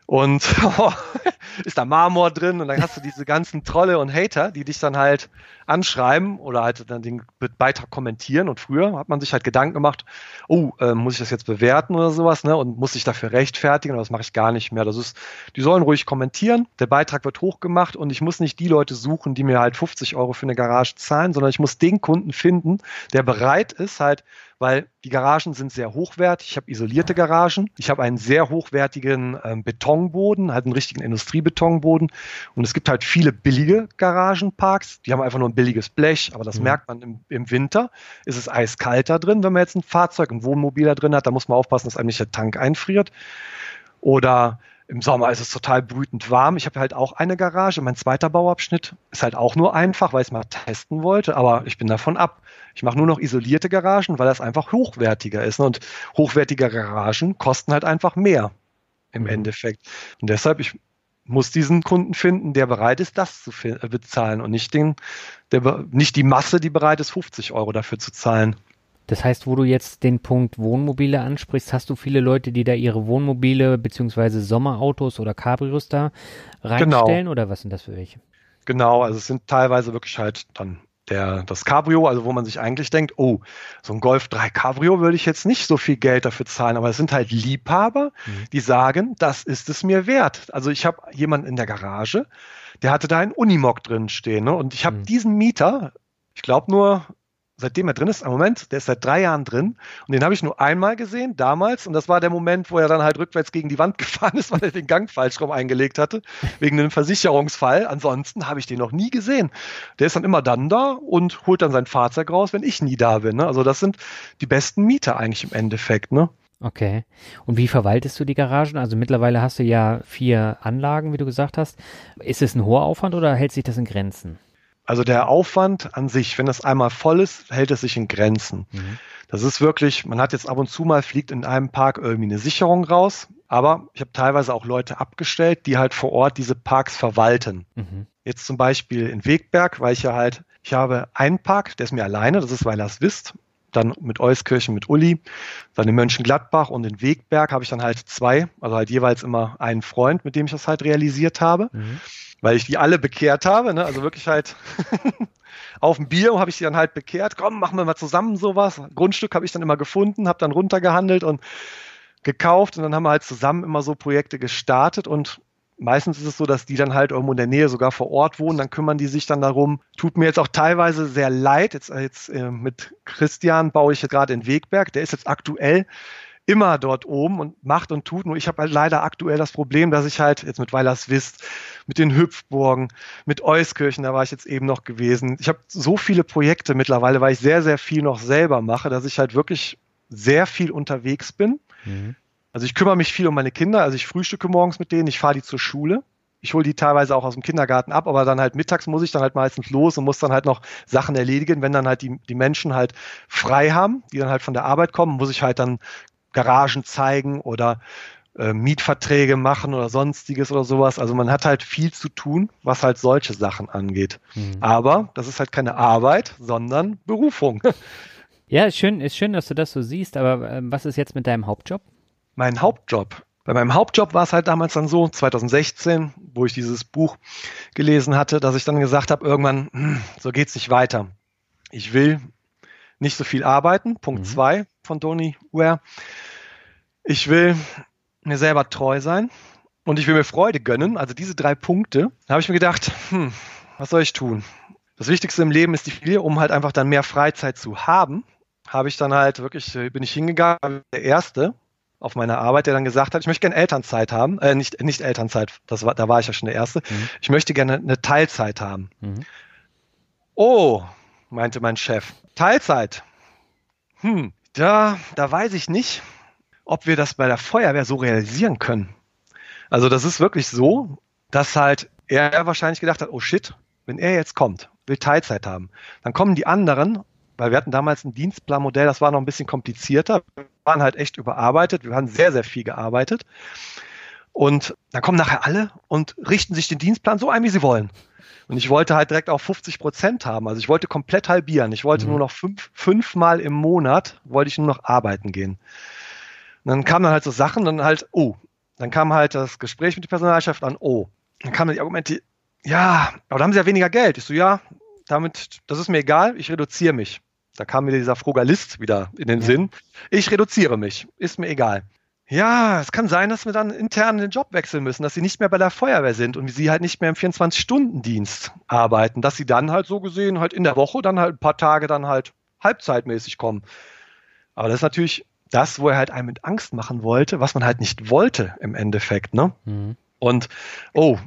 und ist da Marmor drin und dann hast du diese ganzen Trolle und Hater, die dich dann halt anschreiben oder halt dann den Beitrag kommentieren. Und früher hat man sich halt Gedanken gemacht, oh, äh, muss ich das jetzt bewerten oder sowas, ne, und muss ich dafür rechtfertigen, aber das mache ich gar nicht mehr. Das ist, die sollen ruhig kommentieren, der Beitrag wird hochgemacht und ich muss nicht die Leute suchen, die mir halt 50 Euro für eine Garage zahlen, sondern ich muss den Kunden finden, der bereit ist, halt weil die Garagen sind sehr hochwertig. Ich habe isolierte Garagen. Ich habe einen sehr hochwertigen ähm, Betonboden, halt einen richtigen Industriebetonboden. Und es gibt halt viele billige Garagenparks. Die haben einfach nur ein billiges Blech, aber das mhm. merkt man im, im, Winter. Ist es eiskalt da drin, wenn man jetzt ein Fahrzeug, ein Wohnmobil da drin hat. Da muss man aufpassen, dass einem nicht der Tank einfriert. Oder im Sommer ist es total brütend warm. Ich habe halt auch eine Garage. Mein zweiter Bauabschnitt ist halt auch nur einfach, weil ich es mal testen wollte, aber ich bin davon ab. Ich mache nur noch isolierte Garagen, weil das einfach hochwertiger ist. Und hochwertige Garagen kosten halt einfach mehr im mhm. Endeffekt. Und deshalb, ich muss diesen Kunden finden, der bereit ist, das zu äh, bezahlen und nicht, den, der, nicht die Masse, die bereit ist, 50 Euro dafür zu zahlen. Das heißt, wo du jetzt den Punkt Wohnmobile ansprichst, hast du viele Leute, die da ihre Wohnmobile beziehungsweise Sommerautos oder Cabrios da reinstellen genau. oder was sind das für welche? Genau, also es sind teilweise wirklich halt dann der, das Cabrio, also wo man sich eigentlich denkt, oh, so ein Golf 3 Cabrio würde ich jetzt nicht so viel Geld dafür zahlen, aber es sind halt Liebhaber, mhm. die sagen, das ist es mir wert. Also ich habe jemanden in der Garage, der hatte da einen Unimog drin stehen ne? und ich habe mhm. diesen Mieter, ich glaube nur seitdem er drin ist, am Moment, der ist seit drei Jahren drin und den habe ich nur einmal gesehen, damals und das war der Moment, wo er dann halt rückwärts gegen die Wand gefahren ist, weil er den Gang falsch rum eingelegt hatte, wegen einem Versicherungsfall. Ansonsten habe ich den noch nie gesehen. Der ist dann immer dann da und holt dann sein Fahrzeug raus, wenn ich nie da bin. Ne? Also das sind die besten Mieter eigentlich im Endeffekt. Ne? Okay. Und wie verwaltest du die Garagen? Also mittlerweile hast du ja vier Anlagen, wie du gesagt hast. Ist es ein hoher Aufwand oder hält sich das in Grenzen? Also der Aufwand an sich, wenn das einmal voll ist, hält es sich in Grenzen. Mhm. Das ist wirklich, man hat jetzt ab und zu mal fliegt in einem Park irgendwie eine Sicherung raus, aber ich habe teilweise auch Leute abgestellt, die halt vor Ort diese Parks verwalten. Mhm. Jetzt zum Beispiel in Wegberg, weil ich ja halt, ich habe einen Park, der ist mir alleine, das ist Weilers Wist, dann mit Euskirchen, mit Uli, dann in Mönchengladbach und in Wegberg habe ich dann halt zwei, also halt jeweils immer einen Freund, mit dem ich das halt realisiert habe. Mhm weil ich die alle bekehrt habe. Ne? Also wirklich halt auf dem Bier habe ich die dann halt bekehrt. Komm, machen wir mal zusammen sowas. Grundstück habe ich dann immer gefunden, habe dann runtergehandelt und gekauft und dann haben wir halt zusammen immer so Projekte gestartet und meistens ist es so, dass die dann halt irgendwo in der Nähe sogar vor Ort wohnen, dann kümmern die sich dann darum. Tut mir jetzt auch teilweise sehr leid. Jetzt, jetzt äh, mit Christian baue ich gerade in Wegberg. Der ist jetzt aktuell immer dort oben und macht und tut. Nur ich habe halt leider aktuell das Problem, dass ich halt jetzt mit Weilers Wist, mit den Hüpfburgen, mit Euskirchen, da war ich jetzt eben noch gewesen. Ich habe so viele Projekte mittlerweile, weil ich sehr, sehr viel noch selber mache, dass ich halt wirklich sehr viel unterwegs bin. Mhm. Also ich kümmere mich viel um meine Kinder, also ich frühstücke morgens mit denen, ich fahre die zur Schule. Ich hole die teilweise auch aus dem Kindergarten ab, aber dann halt mittags muss ich dann halt meistens los und muss dann halt noch Sachen erledigen. Wenn dann halt die, die Menschen halt frei haben, die dann halt von der Arbeit kommen, muss ich halt dann Garagen zeigen oder äh, Mietverträge machen oder sonstiges oder sowas. Also man hat halt viel zu tun, was halt solche Sachen angeht. Mhm. Aber das ist halt keine Arbeit, sondern Berufung. Ja, ist schön, ist schön, dass du das so siehst, aber äh, was ist jetzt mit deinem Hauptjob? Mein Hauptjob. Bei meinem Hauptjob war es halt damals dann so, 2016, wo ich dieses Buch gelesen hatte, dass ich dann gesagt habe, irgendwann, hm, so geht's nicht weiter. Ich will nicht so viel arbeiten. Punkt 2 mhm. von Tony Ware. Ich will mir selber treu sein und ich will mir Freude gönnen. Also diese drei Punkte. Da habe ich mir gedacht, hm, was soll ich tun? Das Wichtigste im Leben ist die Familie, um halt einfach dann mehr Freizeit zu haben. Habe ich dann halt wirklich, äh, bin ich hingegangen, der Erste auf meiner Arbeit, der dann gesagt hat, ich möchte gerne Elternzeit haben, äh, nicht, nicht Elternzeit, das war, da war ich ja schon der Erste. Mhm. Ich möchte gerne eine Teilzeit haben. Mhm. Oh, meinte mein Chef. Teilzeit. Hm, da, da weiß ich nicht, ob wir das bei der Feuerwehr so realisieren können. Also das ist wirklich so, dass halt er wahrscheinlich gedacht hat, oh shit, wenn er jetzt kommt, will Teilzeit haben, dann kommen die anderen, weil wir hatten damals ein Dienstplanmodell, das war noch ein bisschen komplizierter, wir waren halt echt überarbeitet, wir haben sehr, sehr viel gearbeitet. Und dann kommen nachher alle und richten sich den Dienstplan so ein, wie sie wollen. Und ich wollte halt direkt auch 50 Prozent haben. Also ich wollte komplett halbieren. Ich wollte mhm. nur noch fünf, fünfmal im Monat wollte ich nur noch arbeiten gehen. Und dann kamen dann halt so Sachen, dann halt, oh, dann kam halt das Gespräch mit der Personalchef an, oh. Dann kamen die Argumente, ja, aber da haben sie ja weniger Geld. Ich so, ja, damit, das ist mir egal, ich reduziere mich. Da kam mir dieser Frugalist wieder in den ja. Sinn. Ich reduziere mich, ist mir egal. Ja, es kann sein, dass wir dann intern den Job wechseln müssen, dass sie nicht mehr bei der Feuerwehr sind und sie halt nicht mehr im 24-Stunden-Dienst arbeiten, dass sie dann halt so gesehen halt in der Woche dann halt ein paar Tage dann halt halbzeitmäßig kommen. Aber das ist natürlich das, wo er halt einem mit Angst machen wollte, was man halt nicht wollte im Endeffekt, ne? Mhm. Und oh,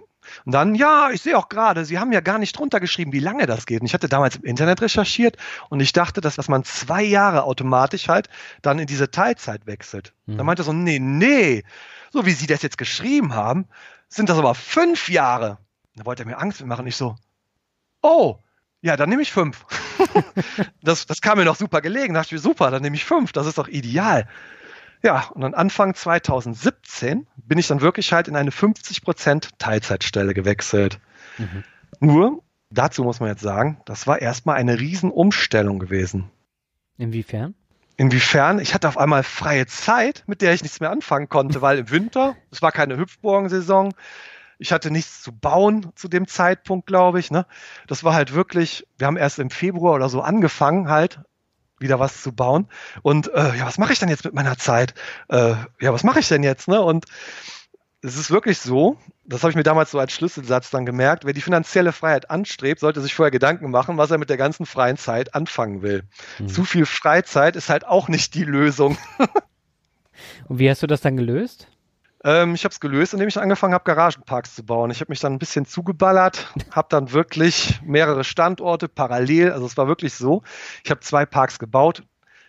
und dann, ja, ich sehe auch gerade, Sie haben ja gar nicht drunter geschrieben, wie lange das geht. Und ich hatte damals im Internet recherchiert und ich dachte, dass, dass man zwei Jahre automatisch halt dann in diese Teilzeit wechselt. Mhm. Da meinte er so, nee, nee, so wie Sie das jetzt geschrieben haben, sind das aber fünf Jahre. Da wollte er mir Angst machen. Ich so, oh, ja, dann nehme ich fünf. das, das kam mir noch super gelegen. Da dachte ich mir, super, dann nehme ich fünf. Das ist doch ideal. Ja, und dann Anfang 2017 bin ich dann wirklich halt in eine 50% Teilzeitstelle gewechselt. Mhm. Nur, dazu muss man jetzt sagen, das war erstmal eine Riesenumstellung gewesen. Inwiefern? Inwiefern? Ich hatte auf einmal freie Zeit, mit der ich nichts mehr anfangen konnte, weil im Winter, es war keine Hüpfburgensaison, ich hatte nichts zu bauen zu dem Zeitpunkt, glaube ich. Ne? Das war halt wirklich, wir haben erst im Februar oder so angefangen, halt wieder was zu bauen. Und äh, ja, was mache ich denn jetzt mit meiner Zeit? Äh, ja, was mache ich denn jetzt? Ne? Und es ist wirklich so, das habe ich mir damals so als Schlüsselsatz dann gemerkt, wer die finanzielle Freiheit anstrebt, sollte sich vorher Gedanken machen, was er mit der ganzen freien Zeit anfangen will. Mhm. Zu viel Freizeit ist halt auch nicht die Lösung. Und wie hast du das dann gelöst? Ähm, ich habe es gelöst, indem ich angefangen habe, Garagenparks zu bauen. Ich habe mich dann ein bisschen zugeballert, habe dann wirklich mehrere Standorte parallel, also es war wirklich so. Ich habe zwei Parks gebaut.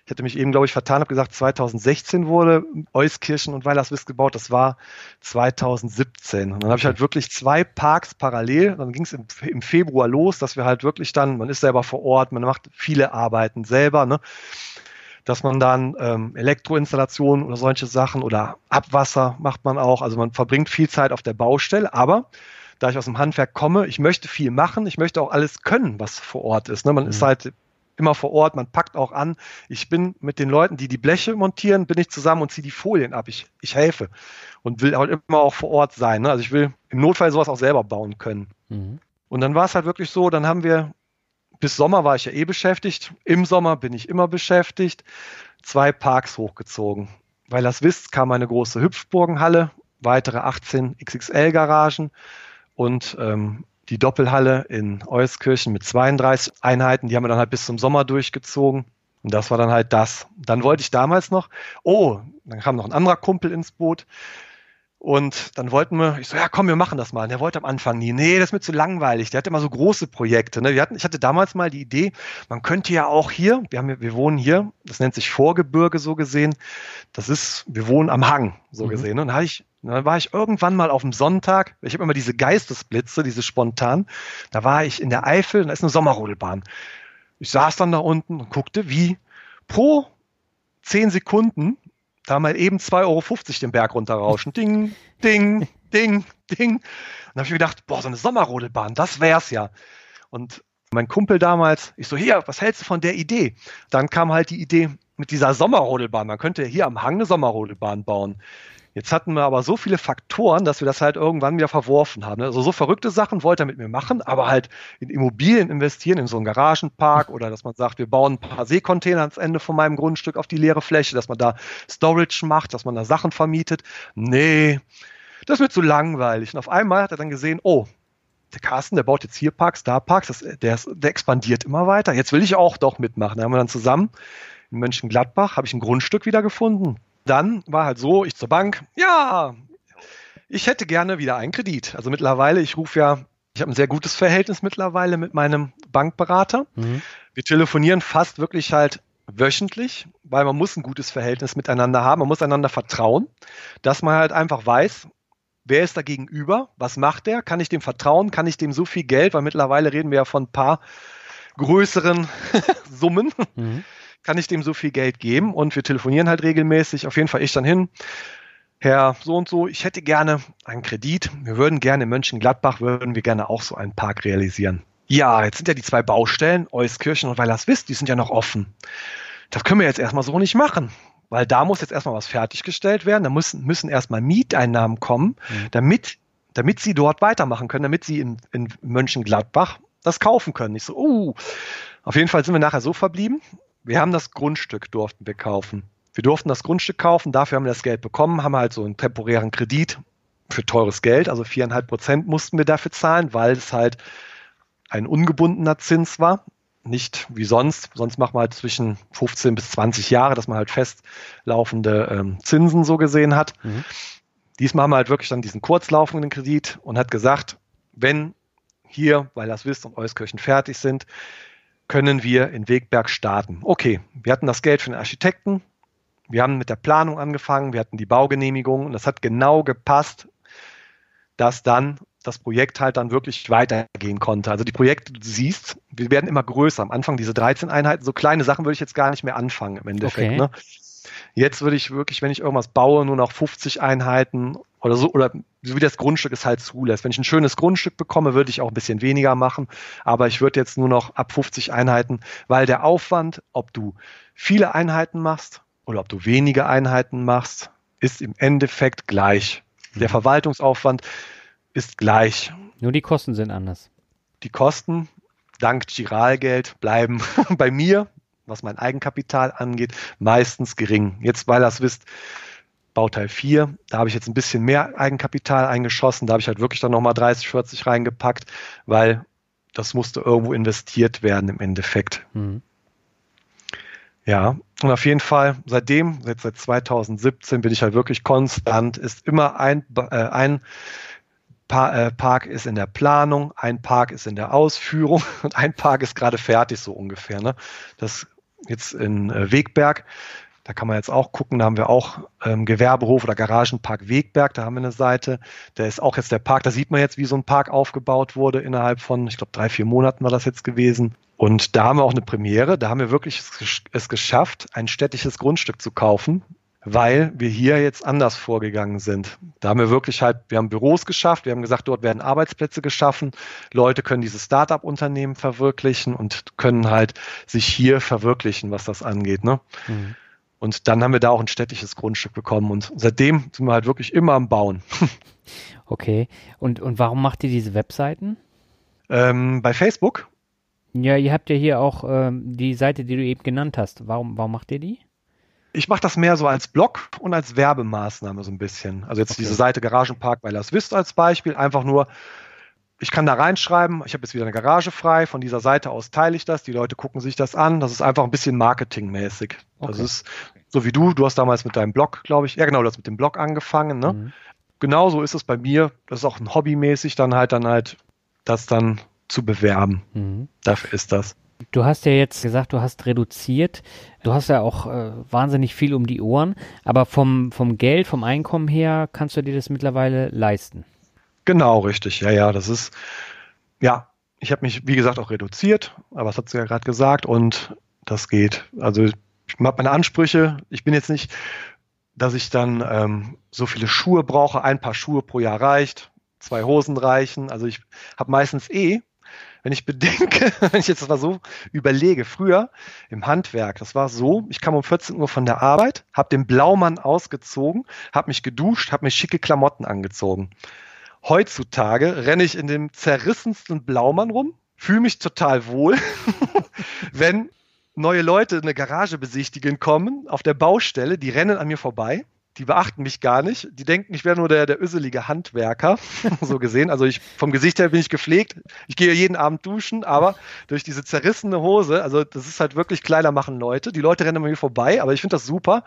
Ich hatte mich eben, glaube ich, vertan, habe gesagt, 2016 wurde Euskirchen und Weilerswist gebaut. Das war 2017. Und dann habe ich halt wirklich zwei Parks parallel. Dann ging es im, im, Februar los, dass wir halt wirklich dann, man ist selber vor Ort, man macht viele Arbeiten selber. Ne? Dass man dann ähm, Elektroinstallationen oder solche Sachen oder Abwasser macht man auch. Also man verbringt viel Zeit auf der Baustelle, aber da ich aus dem Handwerk komme, ich möchte viel machen, ich möchte auch alles können, was vor Ort ist. Ne? Man mhm. ist halt immer vor Ort, man packt auch an. Ich bin mit den Leuten, die die Bleche montieren, bin ich zusammen und ziehe die Folien ab. Ich, ich helfe und will halt immer auch vor Ort sein. Ne? Also ich will im Notfall sowas auch selber bauen können. Mhm. Und dann war es halt wirklich so, dann haben wir bis Sommer war ich ja eh beschäftigt. Im Sommer bin ich immer beschäftigt. Zwei Parks hochgezogen. Weil das wisst, kam eine große Hüpfburgenhalle, weitere 18 XXL-Garagen und ähm, die Doppelhalle in Euskirchen mit 32 Einheiten. Die haben wir dann halt bis zum Sommer durchgezogen. Und das war dann halt das. Dann wollte ich damals noch, oh, dann kam noch ein anderer Kumpel ins Boot. Und dann wollten wir, ich so, ja komm, wir machen das mal. Und der wollte am Anfang nie, nee, das ist mir zu langweilig. Der hatte immer so große Projekte. Ne? Wir hatten, ich hatte damals mal die Idee, man könnte ja auch hier, wir, haben, wir wohnen hier, das nennt sich Vorgebirge so gesehen. Das ist, wir wohnen am Hang so mhm. gesehen. Und dann, ich, dann war ich irgendwann mal auf dem Sonntag, ich habe immer diese Geistesblitze, diese spontan, da war ich in der Eifel, da ist eine Sommerrodelbahn. Ich saß dann da unten und guckte, wie pro zehn Sekunden da mal eben 2,50 Euro den Berg runterrauschen. Ding, ding, ding, ding. Und da habe ich mir gedacht, boah, so eine Sommerrodelbahn, das wär's ja. Und mein Kumpel damals, ich so, hier, was hältst du von der Idee? Dann kam halt die Idee mit dieser Sommerrodelbahn. Man könnte hier am Hang eine Sommerrodelbahn bauen. Jetzt hatten wir aber so viele Faktoren, dass wir das halt irgendwann wieder verworfen haben. Also so verrückte Sachen wollte er mit mir machen, aber halt in Immobilien investieren, in so einen Garagenpark oder dass man sagt, wir bauen ein paar Seekontainer ans Ende von meinem Grundstück auf die leere Fläche, dass man da Storage macht, dass man da Sachen vermietet. Nee, das wird zu langweilig. Und auf einmal hat er dann gesehen, oh, der Carsten, der baut jetzt hier Parks, da Parks, das, der, ist, der expandiert immer weiter. Jetzt will ich auch doch mitmachen. Da haben wir dann zusammen in Mönchengladbach, habe ich ein Grundstück wieder gefunden, dann war halt so, ich zur Bank, ja, ich hätte gerne wieder einen Kredit. Also mittlerweile, ich rufe ja, ich habe ein sehr gutes Verhältnis mittlerweile mit meinem Bankberater. Mhm. Wir telefonieren fast wirklich halt wöchentlich, weil man muss ein gutes Verhältnis miteinander haben, man muss einander vertrauen, dass man halt einfach weiß, wer ist da gegenüber, was macht der, kann ich dem vertrauen, kann ich dem so viel Geld, weil mittlerweile reden wir ja von ein paar größeren Summen, mhm kann ich dem so viel Geld geben? Und wir telefonieren halt regelmäßig. Auf jeden Fall ich dann hin. Herr so und so, ich hätte gerne einen Kredit. Wir würden gerne in Mönchengladbach, würden wir gerne auch so einen Park realisieren. Ja, jetzt sind ja die zwei Baustellen, Euskirchen und Weilerswist, die sind ja noch offen. Das können wir jetzt erstmal so nicht machen, weil da muss jetzt erstmal was fertiggestellt werden. Da müssen, müssen erstmal Mieteinnahmen kommen, mhm. damit, damit sie dort weitermachen können, damit sie in, in Mönchengladbach das kaufen können. Ich so, uh, auf jeden Fall sind wir nachher so verblieben. Wir haben das Grundstück, durften wir kaufen. Wir durften das Grundstück kaufen, dafür haben wir das Geld bekommen, haben halt so einen temporären Kredit für teures Geld, also viereinhalb Prozent mussten wir dafür zahlen, weil es halt ein ungebundener Zins war. Nicht wie sonst. Sonst macht man halt zwischen 15 bis 20 Jahre, dass man halt festlaufende ähm, Zinsen so gesehen hat. Mhm. Diesmal haben wir halt wirklich dann diesen kurzlaufenden Kredit und hat gesagt, wenn hier, weil das Wist und Euskirchen fertig sind, können wir in Wegberg starten. Okay, wir hatten das Geld für den Architekten, wir haben mit der Planung angefangen, wir hatten die Baugenehmigung und das hat genau gepasst, dass dann das Projekt halt dann wirklich weitergehen konnte. Also die Projekte, du siehst, wir werden immer größer. Am Anfang diese 13 Einheiten, so kleine Sachen würde ich jetzt gar nicht mehr anfangen im Endeffekt. Okay. Ne? Jetzt würde ich wirklich, wenn ich irgendwas baue, nur noch 50 Einheiten oder so, oder so wie das Grundstück es halt zulässt. Wenn ich ein schönes Grundstück bekomme, würde ich auch ein bisschen weniger machen, aber ich würde jetzt nur noch ab 50 Einheiten, weil der Aufwand, ob du viele Einheiten machst oder ob du wenige Einheiten machst, ist im Endeffekt gleich. Der mhm. Verwaltungsaufwand ist gleich. Nur die Kosten sind anders. Die Kosten, dank Giralgeld, bleiben bei mir, was mein Eigenkapital angeht, meistens gering. Jetzt, weil es wisst, Bauteil 4, da habe ich jetzt ein bisschen mehr Eigenkapital eingeschossen, da habe ich halt wirklich dann nochmal 30, 40 reingepackt, weil das musste irgendwo investiert werden im Endeffekt. Mhm. Ja, und auf jeden Fall, seitdem, seit 2017 bin ich halt wirklich konstant, ist immer ein, äh, ein pa äh, Park ist in der Planung, ein Park ist in der Ausführung und ein Park ist gerade fertig, so ungefähr. Ne? Das jetzt in äh, Wegberg, da kann man jetzt auch gucken, da haben wir auch ähm, Gewerbehof oder Garagenpark Wegberg, da haben wir eine Seite. Da ist auch jetzt der Park, da sieht man jetzt, wie so ein Park aufgebaut wurde innerhalb von, ich glaube, drei, vier Monaten war das jetzt gewesen. Und da haben wir auch eine Premiere, da haben wir wirklich es geschafft, ein städtisches Grundstück zu kaufen, weil wir hier jetzt anders vorgegangen sind. Da haben wir wirklich halt, wir haben Büros geschafft, wir haben gesagt, dort werden Arbeitsplätze geschaffen, Leute können dieses Start-up-Unternehmen verwirklichen und können halt sich hier verwirklichen, was das angeht. Ne? Mhm. Und dann haben wir da auch ein städtisches Grundstück bekommen und seitdem sind wir halt wirklich immer am Bauen. Okay. Und, und warum macht ihr diese Webseiten? Ähm, bei Facebook ja, ihr habt ja hier auch ähm, die Seite, die du eben genannt hast. Warum, warum macht ihr die? Ich mache das mehr so als Blog und als Werbemaßnahme so ein bisschen. Also jetzt okay. diese Seite Garagenpark bei Las Vista als Beispiel. Einfach nur, ich kann da reinschreiben, ich habe jetzt wieder eine Garage frei. Von dieser Seite aus teile ich das. Die Leute gucken sich das an. Das ist einfach ein bisschen marketingmäßig. Okay. Das ist so wie du. Du hast damals mit deinem Blog, glaube ich, ja genau, du hast mit dem Blog angefangen. Ne? Mhm. Genauso ist es bei mir. Das ist auch ein hobbymäßig dann halt dann halt das dann zu bewerben. Mhm. Dafür ist das. Du hast ja jetzt gesagt, du hast reduziert. Du hast ja auch äh, wahnsinnig viel um die Ohren. Aber vom, vom Geld, vom Einkommen her, kannst du dir das mittlerweile leisten? Genau, richtig. Ja, ja, das ist, ja, ich habe mich, wie gesagt, auch reduziert. Aber das hat sie ja gerade gesagt. Und das geht. Also, ich habe meine Ansprüche. Ich bin jetzt nicht, dass ich dann ähm, so viele Schuhe brauche. Ein paar Schuhe pro Jahr reicht. Zwei Hosen reichen. Also, ich habe meistens eh wenn ich bedenke, wenn ich jetzt mal so überlege, früher im Handwerk, das war so, ich kam um 14 Uhr von der Arbeit, habe den Blaumann ausgezogen, habe mich geduscht, habe mir schicke Klamotten angezogen. Heutzutage renne ich in dem zerrissensten Blaumann rum, fühle mich total wohl, wenn neue Leute eine Garage besichtigen kommen auf der Baustelle, die rennen an mir vorbei die beachten mich gar nicht. Die denken, ich wäre nur der, der öselige Handwerker, so gesehen. Also ich, vom Gesicht her bin ich gepflegt. Ich gehe jeden Abend duschen, aber durch diese zerrissene Hose, also das ist halt wirklich Kleider machen Leute. Die Leute rennen mir vorbei, aber ich finde das super.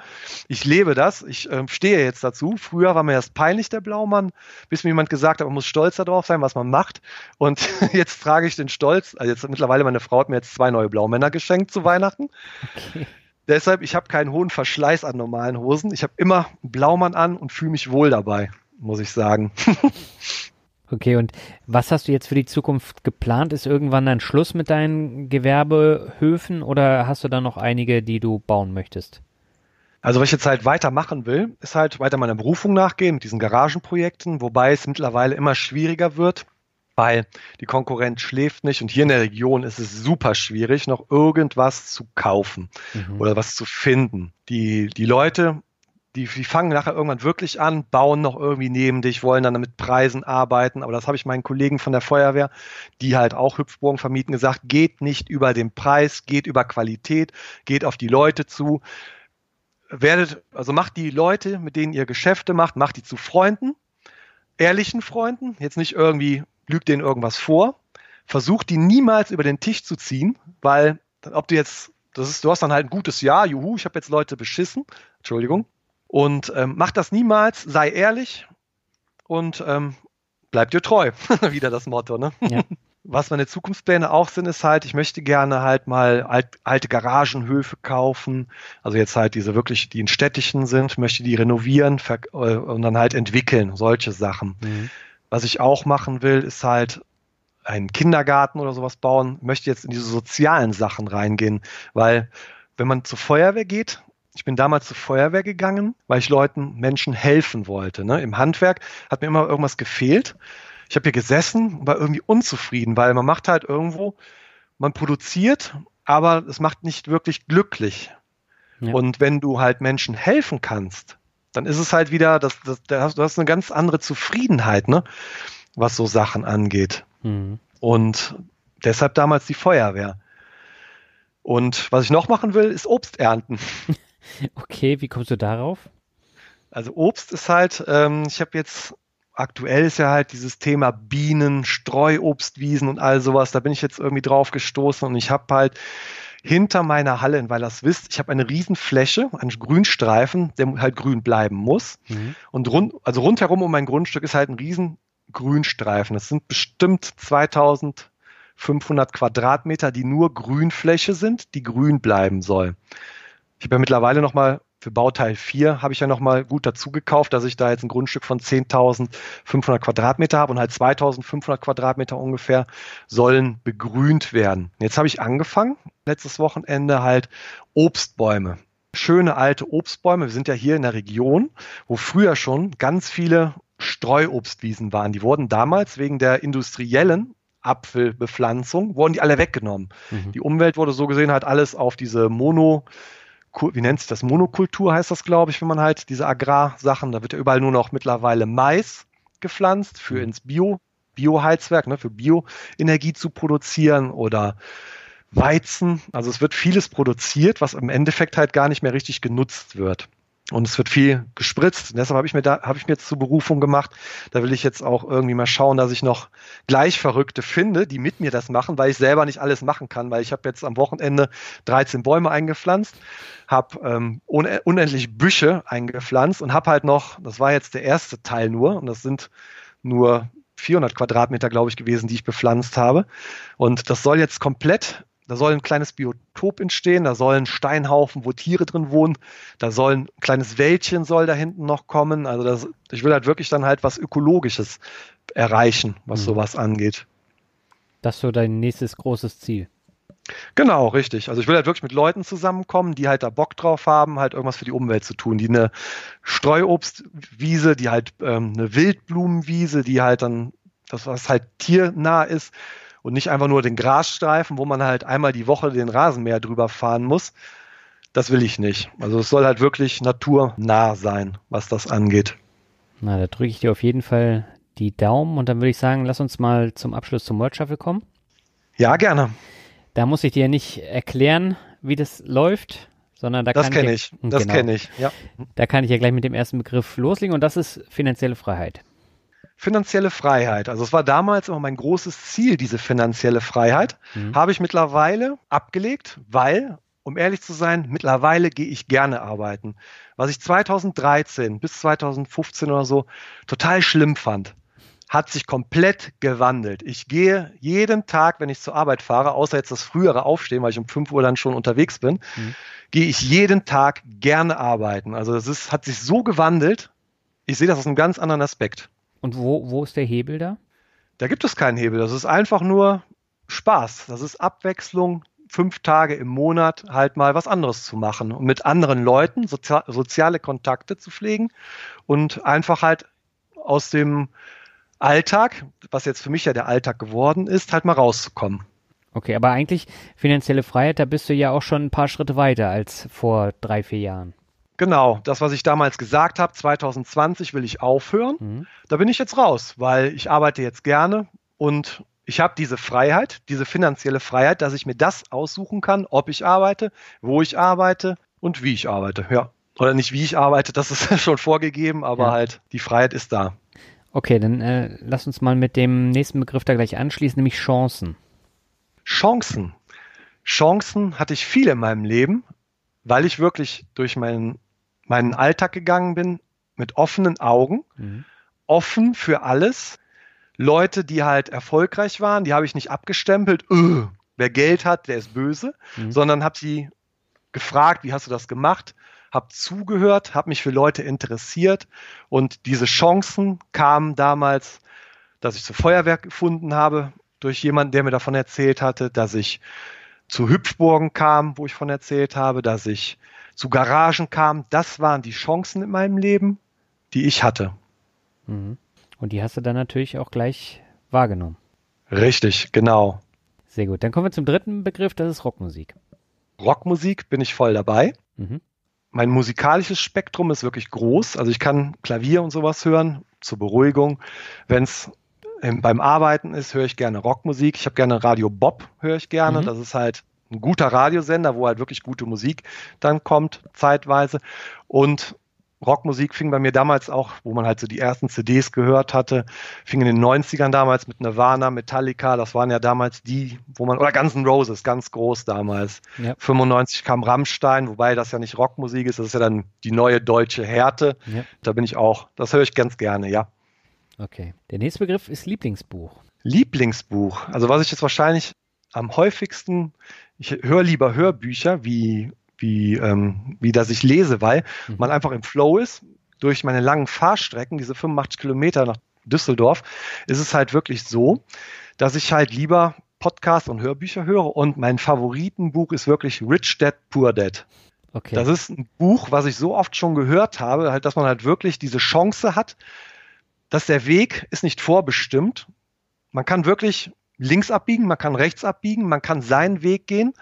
Ich lebe das. Ich äh, stehe jetzt dazu. Früher war mir erst peinlich, der Blaumann, bis mir jemand gesagt hat, man muss stolz darauf sein, was man macht. Und jetzt frage ich den Stolz, also jetzt mittlerweile meine Frau hat mir jetzt zwei neue Blaumänner geschenkt zu Weihnachten. Okay. Deshalb, ich habe keinen hohen Verschleiß an normalen Hosen. Ich habe immer einen Blaumann an und fühle mich wohl dabei, muss ich sagen. okay, und was hast du jetzt für die Zukunft geplant? Ist irgendwann ein Schluss mit deinen Gewerbehöfen oder hast du da noch einige, die du bauen möchtest? Also was ich jetzt halt weitermachen will, ist halt weiter meiner Berufung nachgehen mit diesen Garagenprojekten, wobei es mittlerweile immer schwieriger wird, weil die Konkurrenz schläft nicht und hier in der Region ist es super schwierig, noch irgendwas zu kaufen mhm. oder was zu finden. Die, die Leute, die, die fangen nachher irgendwann wirklich an, bauen noch irgendwie neben dich, wollen dann mit Preisen arbeiten, aber das habe ich meinen Kollegen von der Feuerwehr, die halt auch Hüpfburgen vermieten, gesagt, geht nicht über den Preis, geht über Qualität, geht auf die Leute zu, werdet, also macht die Leute, mit denen ihr Geschäfte macht, macht die zu Freunden, ehrlichen Freunden, jetzt nicht irgendwie lügt denen irgendwas vor, versucht die niemals über den Tisch zu ziehen, weil ob du jetzt, das ist, du hast dann halt ein gutes Jahr, juhu, ich habe jetzt Leute beschissen, Entschuldigung, und ähm, mach das niemals, sei ehrlich und ähm, bleib dir treu, wieder das Motto, ne? Ja. Was meine Zukunftspläne auch sind, ist halt, ich möchte gerne halt mal alt, alte Garagenhöfe kaufen. Also jetzt halt diese wirklich, die in städtischen sind, möchte die renovieren äh, und dann halt entwickeln, solche Sachen. Mhm. Was ich auch machen will, ist halt einen Kindergarten oder sowas bauen, möchte jetzt in diese sozialen Sachen reingehen, weil wenn man zur Feuerwehr geht, ich bin damals zur Feuerwehr gegangen, weil ich Leuten, Menschen helfen wollte. Ne? Im Handwerk hat mir immer irgendwas gefehlt. Ich habe hier gesessen und war irgendwie unzufrieden, weil man macht halt irgendwo, man produziert, aber es macht nicht wirklich glücklich. Ja. Und wenn du halt Menschen helfen kannst, dann ist es halt wieder, das, das, das, du hast eine ganz andere Zufriedenheit, ne? was so Sachen angeht. Mhm. Und deshalb damals die Feuerwehr. Und was ich noch machen will, ist Obst ernten. Okay, wie kommst du darauf? Also Obst ist halt, ähm, ich habe jetzt aktuell ist ja halt dieses Thema Bienen, Streuobstwiesen und all sowas. Da bin ich jetzt irgendwie drauf gestoßen und ich habe halt hinter meiner Halle in Weilerswist, ich habe eine Riesenfläche, einen Grünstreifen, der halt grün bleiben muss. Mhm. Und rund, also rundherum um mein Grundstück ist halt ein riesen Grünstreifen. Das sind bestimmt 2500 Quadratmeter, die nur Grünfläche sind, die grün bleiben soll. Ich habe ja mittlerweile nochmal für Bauteil 4 habe ich ja nochmal gut dazu gekauft, dass ich da jetzt ein Grundstück von 10.500 Quadratmeter habe und halt 2.500 Quadratmeter ungefähr sollen begrünt werden. Jetzt habe ich angefangen, letztes Wochenende halt Obstbäume. Schöne alte Obstbäume. Wir sind ja hier in der Region, wo früher schon ganz viele Streuobstwiesen waren. Die wurden damals wegen der industriellen Apfelbepflanzung, wurden die alle weggenommen. Mhm. Die Umwelt wurde so gesehen halt alles auf diese Mono- wie nennt sich das? Monokultur heißt das, glaube ich, wenn man halt diese Agrarsachen, da wird ja überall nur noch mittlerweile Mais gepflanzt für mhm. ins Bio, Bioheizwerk, ne, für Bioenergie zu produzieren oder Weizen. Also es wird vieles produziert, was im Endeffekt halt gar nicht mehr richtig genutzt wird. Und es wird viel gespritzt. Und deshalb habe ich mir da, habe ich mir jetzt zur Berufung gemacht. Da will ich jetzt auch irgendwie mal schauen, dass ich noch gleich Verrückte finde, die mit mir das machen, weil ich selber nicht alles machen kann, weil ich habe jetzt am Wochenende 13 Bäume eingepflanzt, habe ähm, unendlich Büsche eingepflanzt und habe halt noch, das war jetzt der erste Teil nur, und das sind nur 400 Quadratmeter, glaube ich, gewesen, die ich bepflanzt habe. Und das soll jetzt komplett da soll ein kleines Biotop entstehen, da soll ein Steinhaufen, wo Tiere drin wohnen, da soll ein kleines Wäldchen soll da hinten noch kommen. Also das, ich will halt wirklich dann halt was Ökologisches erreichen, was mhm. sowas angeht. Das ist so dein nächstes großes Ziel. Genau, richtig. Also ich will halt wirklich mit Leuten zusammenkommen, die halt da Bock drauf haben, halt irgendwas für die Umwelt zu tun. Die eine Streuobstwiese, die halt ähm, eine Wildblumenwiese, die halt dann, das was halt tiernah ist, und nicht einfach nur den Grasstreifen, wo man halt einmal die Woche den Rasenmäher drüber fahren muss. Das will ich nicht. Also es soll halt wirklich naturnah sein, was das angeht. Na, da drücke ich dir auf jeden Fall die Daumen und dann würde ich sagen, lass uns mal zum Abschluss zum World Shuffle kommen. Ja, gerne. Da muss ich dir nicht erklären, wie das läuft, sondern da das kann kenne ich. Das genau, kenne ich. Ja. Da kann ich ja gleich mit dem ersten Begriff loslegen und das ist finanzielle Freiheit finanzielle Freiheit. Also es war damals immer mein großes Ziel, diese finanzielle Freiheit. Mhm. Habe ich mittlerweile abgelegt, weil, um ehrlich zu sein, mittlerweile gehe ich gerne arbeiten. Was ich 2013 bis 2015 oder so total schlimm fand, hat sich komplett gewandelt. Ich gehe jeden Tag, wenn ich zur Arbeit fahre, außer jetzt das frühere Aufstehen, weil ich um 5 Uhr dann schon unterwegs bin, mhm. gehe ich jeden Tag gerne arbeiten. Also es ist, hat sich so gewandelt. Ich sehe das aus einem ganz anderen Aspekt. Und wo, wo ist der Hebel da? Da gibt es keinen Hebel. Das ist einfach nur Spaß. Das ist Abwechslung, fünf Tage im Monat halt mal was anderes zu machen und mit anderen Leuten sozi soziale Kontakte zu pflegen und einfach halt aus dem Alltag, was jetzt für mich ja der Alltag geworden ist, halt mal rauszukommen. Okay, aber eigentlich finanzielle Freiheit, da bist du ja auch schon ein paar Schritte weiter als vor drei, vier Jahren. Genau, das, was ich damals gesagt habe, 2020 will ich aufhören. Mhm. Da bin ich jetzt raus, weil ich arbeite jetzt gerne und ich habe diese Freiheit, diese finanzielle Freiheit, dass ich mir das aussuchen kann, ob ich arbeite, wo ich arbeite und wie ich arbeite. Ja. Oder nicht wie ich arbeite, das ist schon vorgegeben, aber ja. halt die Freiheit ist da. Okay, dann äh, lass uns mal mit dem nächsten Begriff da gleich anschließen, nämlich Chancen. Chancen. Chancen hatte ich viele in meinem Leben, weil ich wirklich durch meinen, meinen Alltag gegangen bin mit offenen Augen, mhm. offen für alles. Leute, die halt erfolgreich waren, die habe ich nicht abgestempelt, öh, wer Geld hat, der ist böse, mhm. sondern habe sie gefragt, wie hast du das gemacht? Habe zugehört, habe mich für Leute interessiert und diese Chancen kamen damals, dass ich zur Feuerwehr gefunden habe, durch jemanden, der mir davon erzählt hatte, dass ich zu Hüpfburgen kam, wo ich von erzählt habe, dass ich zu Garagen kam. Das waren die Chancen in meinem Leben, die ich hatte. Mhm. Und die hast du dann natürlich auch gleich wahrgenommen. Richtig, genau. Sehr gut. Dann kommen wir zum dritten Begriff, das ist Rockmusik. Rockmusik bin ich voll dabei. Mhm. Mein musikalisches Spektrum ist wirklich groß. Also ich kann Klavier und sowas hören zur Beruhigung. Wenn es beim Arbeiten ist, höre ich gerne Rockmusik. Ich habe gerne Radio Bob, höre ich gerne. Mhm. Das ist halt ein guter Radiosender, wo halt wirklich gute Musik dann kommt, zeitweise. Und Rockmusik fing bei mir damals auch, wo man halt so die ersten CDs gehört hatte, fing in den 90ern damals mit Nirvana, Metallica, das waren ja damals die, wo man, oder Guns N' Roses, ganz groß damals. Ja. 95 kam Rammstein, wobei das ja nicht Rockmusik ist, das ist ja dann die neue deutsche Härte. Ja. Da bin ich auch, das höre ich ganz gerne, ja. Okay. Der nächste Begriff ist Lieblingsbuch. Lieblingsbuch. Also was ich jetzt wahrscheinlich am häufigsten, ich höre lieber Hörbücher, wie, wie, ähm, wie dass ich lese, weil mhm. man einfach im Flow ist. Durch meine langen Fahrstrecken, diese 85 Kilometer nach Düsseldorf, ist es halt wirklich so, dass ich halt lieber Podcasts und Hörbücher höre und mein Favoritenbuch ist wirklich Rich Dad Poor Dad. Okay. Das ist ein Buch, was ich so oft schon gehört habe, halt, dass man halt wirklich diese Chance hat, dass der Weg ist nicht vorbestimmt. Man kann wirklich links abbiegen, man kann rechts abbiegen, man kann seinen Weg gehen,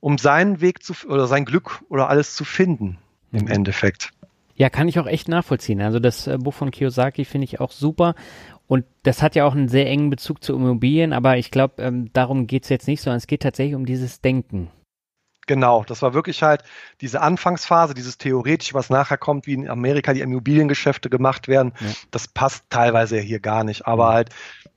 um seinen Weg zu oder sein Glück oder alles zu finden im mhm. Endeffekt. Ja, kann ich auch echt nachvollziehen. Also das äh, Buch von Kiyosaki finde ich auch super. Und das hat ja auch einen sehr engen Bezug zu Immobilien, aber ich glaube, ähm, darum geht es jetzt nicht, sondern es geht tatsächlich um dieses Denken. Genau, das war wirklich halt diese Anfangsphase, dieses theoretische, was nachher kommt, wie in Amerika die Immobiliengeschäfte gemacht werden. Ja. Das passt teilweise hier gar nicht. Aber halt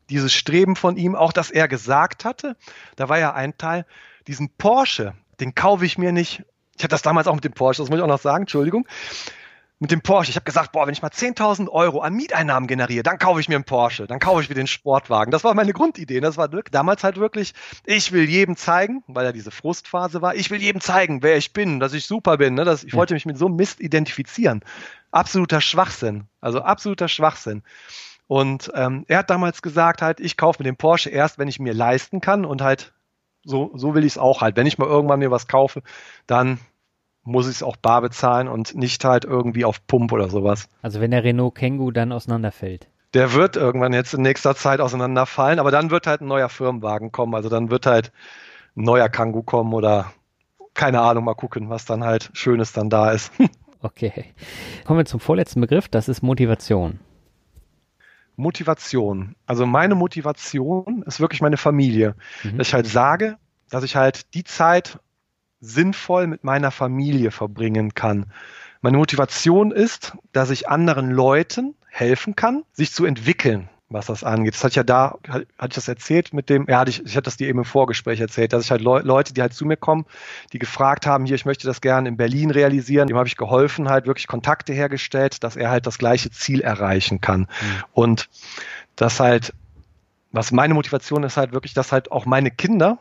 dieses Streben von ihm, auch dass er gesagt hatte, da war ja ein Teil, diesen Porsche, den kaufe ich mir nicht. Ich hatte das damals auch mit dem Porsche, das muss ich auch noch sagen, Entschuldigung mit dem Porsche. Ich habe gesagt, boah, wenn ich mal 10.000 Euro an Mieteinnahmen generiere, dann kaufe ich mir einen Porsche, dann kaufe ich mir den Sportwagen. Das war meine Grundidee. Das war damals halt wirklich, ich will jedem zeigen, weil ja diese Frustphase war, ich will jedem zeigen, wer ich bin, dass ich super bin. Ne? Dass ich ja. wollte mich mit so einem Mist identifizieren. Absoluter Schwachsinn. Also absoluter Schwachsinn. Und ähm, er hat damals gesagt halt, ich kaufe mir den Porsche erst, wenn ich mir leisten kann und halt so, so will ich es auch halt. Wenn ich mal irgendwann mir was kaufe, dann muss ich es auch bar bezahlen und nicht halt irgendwie auf Pump oder sowas. Also wenn der Renault Kangoo dann auseinanderfällt. Der wird irgendwann jetzt in nächster Zeit auseinanderfallen, aber dann wird halt ein neuer Firmenwagen kommen. Also dann wird halt ein neuer Kangoo kommen oder keine Ahnung, mal gucken, was dann halt Schönes dann da ist. okay. Kommen wir zum vorletzten Begriff, das ist Motivation. Motivation. Also meine Motivation ist wirklich meine Familie. Mhm. Dass ich halt sage, dass ich halt die Zeit sinnvoll mit meiner Familie verbringen kann. Meine Motivation ist, dass ich anderen Leuten helfen kann, sich zu entwickeln, was das angeht. Das hatte ich ja da, hatte ich das erzählt mit dem, ja, hatte ich, ich hatte das dir eben im Vorgespräch erzählt, dass ich halt Le Leute, die halt zu mir kommen, die gefragt haben, hier, ich möchte das gerne in Berlin realisieren, dem habe ich geholfen, halt wirklich Kontakte hergestellt, dass er halt das gleiche Ziel erreichen kann. Mhm. Und das halt, was meine Motivation ist halt wirklich, dass halt auch meine Kinder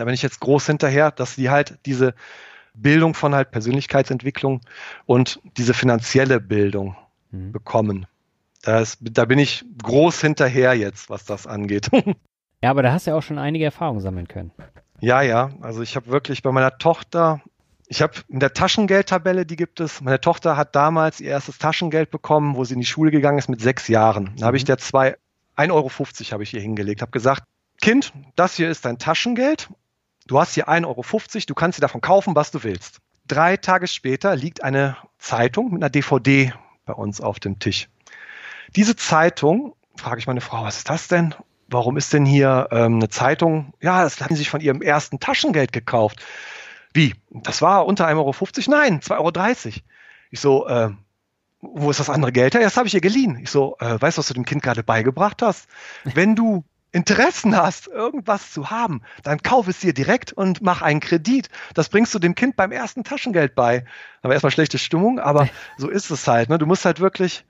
da bin ich jetzt groß hinterher, dass die halt diese Bildung von halt Persönlichkeitsentwicklung und diese finanzielle Bildung mhm. bekommen. Das, da bin ich groß hinterher jetzt, was das angeht. Ja, aber da hast du ja auch schon einige Erfahrungen sammeln können. Ja, ja. Also ich habe wirklich bei meiner Tochter, ich habe in der Taschengeldtabelle, die gibt es, meine Tochter hat damals ihr erstes Taschengeld bekommen, wo sie in die Schule gegangen ist mit sechs Jahren. Da habe ich mhm. der zwei, 1,50 Euro habe ich hier hingelegt, habe gesagt, Kind, das hier ist dein Taschengeld. Du hast hier 1,50 Euro, du kannst dir davon kaufen, was du willst. Drei Tage später liegt eine Zeitung mit einer DVD bei uns auf dem Tisch. Diese Zeitung, frage ich meine Frau, was ist das denn? Warum ist denn hier ähm, eine Zeitung? Ja, das hatten sie sich von ihrem ersten Taschengeld gekauft. Wie? Das war unter 1,50 Euro? Nein, 2,30 Euro. Ich so, äh, wo ist das andere Geld? Ja, das habe ich ihr geliehen. Ich so, äh, weißt du, was du dem Kind gerade beigebracht hast? Wenn du Interessen hast, irgendwas zu haben, dann kauf es dir direkt und mach einen Kredit. Das bringst du dem Kind beim ersten Taschengeld bei. Aber erstmal schlechte Stimmung, aber so ist es halt. Ne? Du musst halt wirklich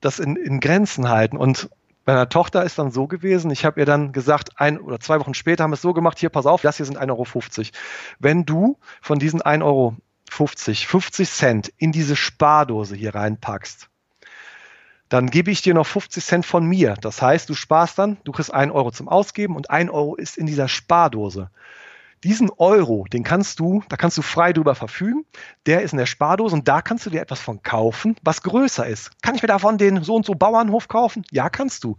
das in, in Grenzen halten. Und bei meiner Tochter ist dann so gewesen, ich habe ihr dann gesagt, ein oder zwei Wochen später haben wir es so gemacht, hier, pass auf, das hier sind 1,50 Euro. Wenn du von diesen 1,50 Euro 50 Cent in diese Spardose hier reinpackst, dann gebe ich dir noch 50 Cent von mir. Das heißt, du sparst dann, du kriegst einen Euro zum Ausgeben und ein Euro ist in dieser Spardose. Diesen Euro, den kannst du, da kannst du frei drüber verfügen. Der ist in der Spardose und da kannst du dir etwas von kaufen, was größer ist. Kann ich mir davon den so und so Bauernhof kaufen? Ja, kannst du.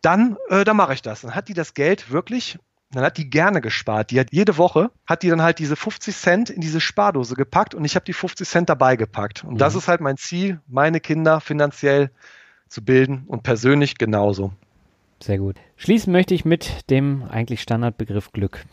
Dann, äh, dann mache ich das. Dann hat die das Geld wirklich dann hat die gerne gespart. Die hat jede Woche, hat die dann halt diese 50 Cent in diese Spardose gepackt und ich habe die 50 Cent dabei gepackt. Und mhm. das ist halt mein Ziel, meine Kinder finanziell zu bilden und persönlich genauso. Sehr gut. Schließen möchte ich mit dem eigentlich Standardbegriff Glück.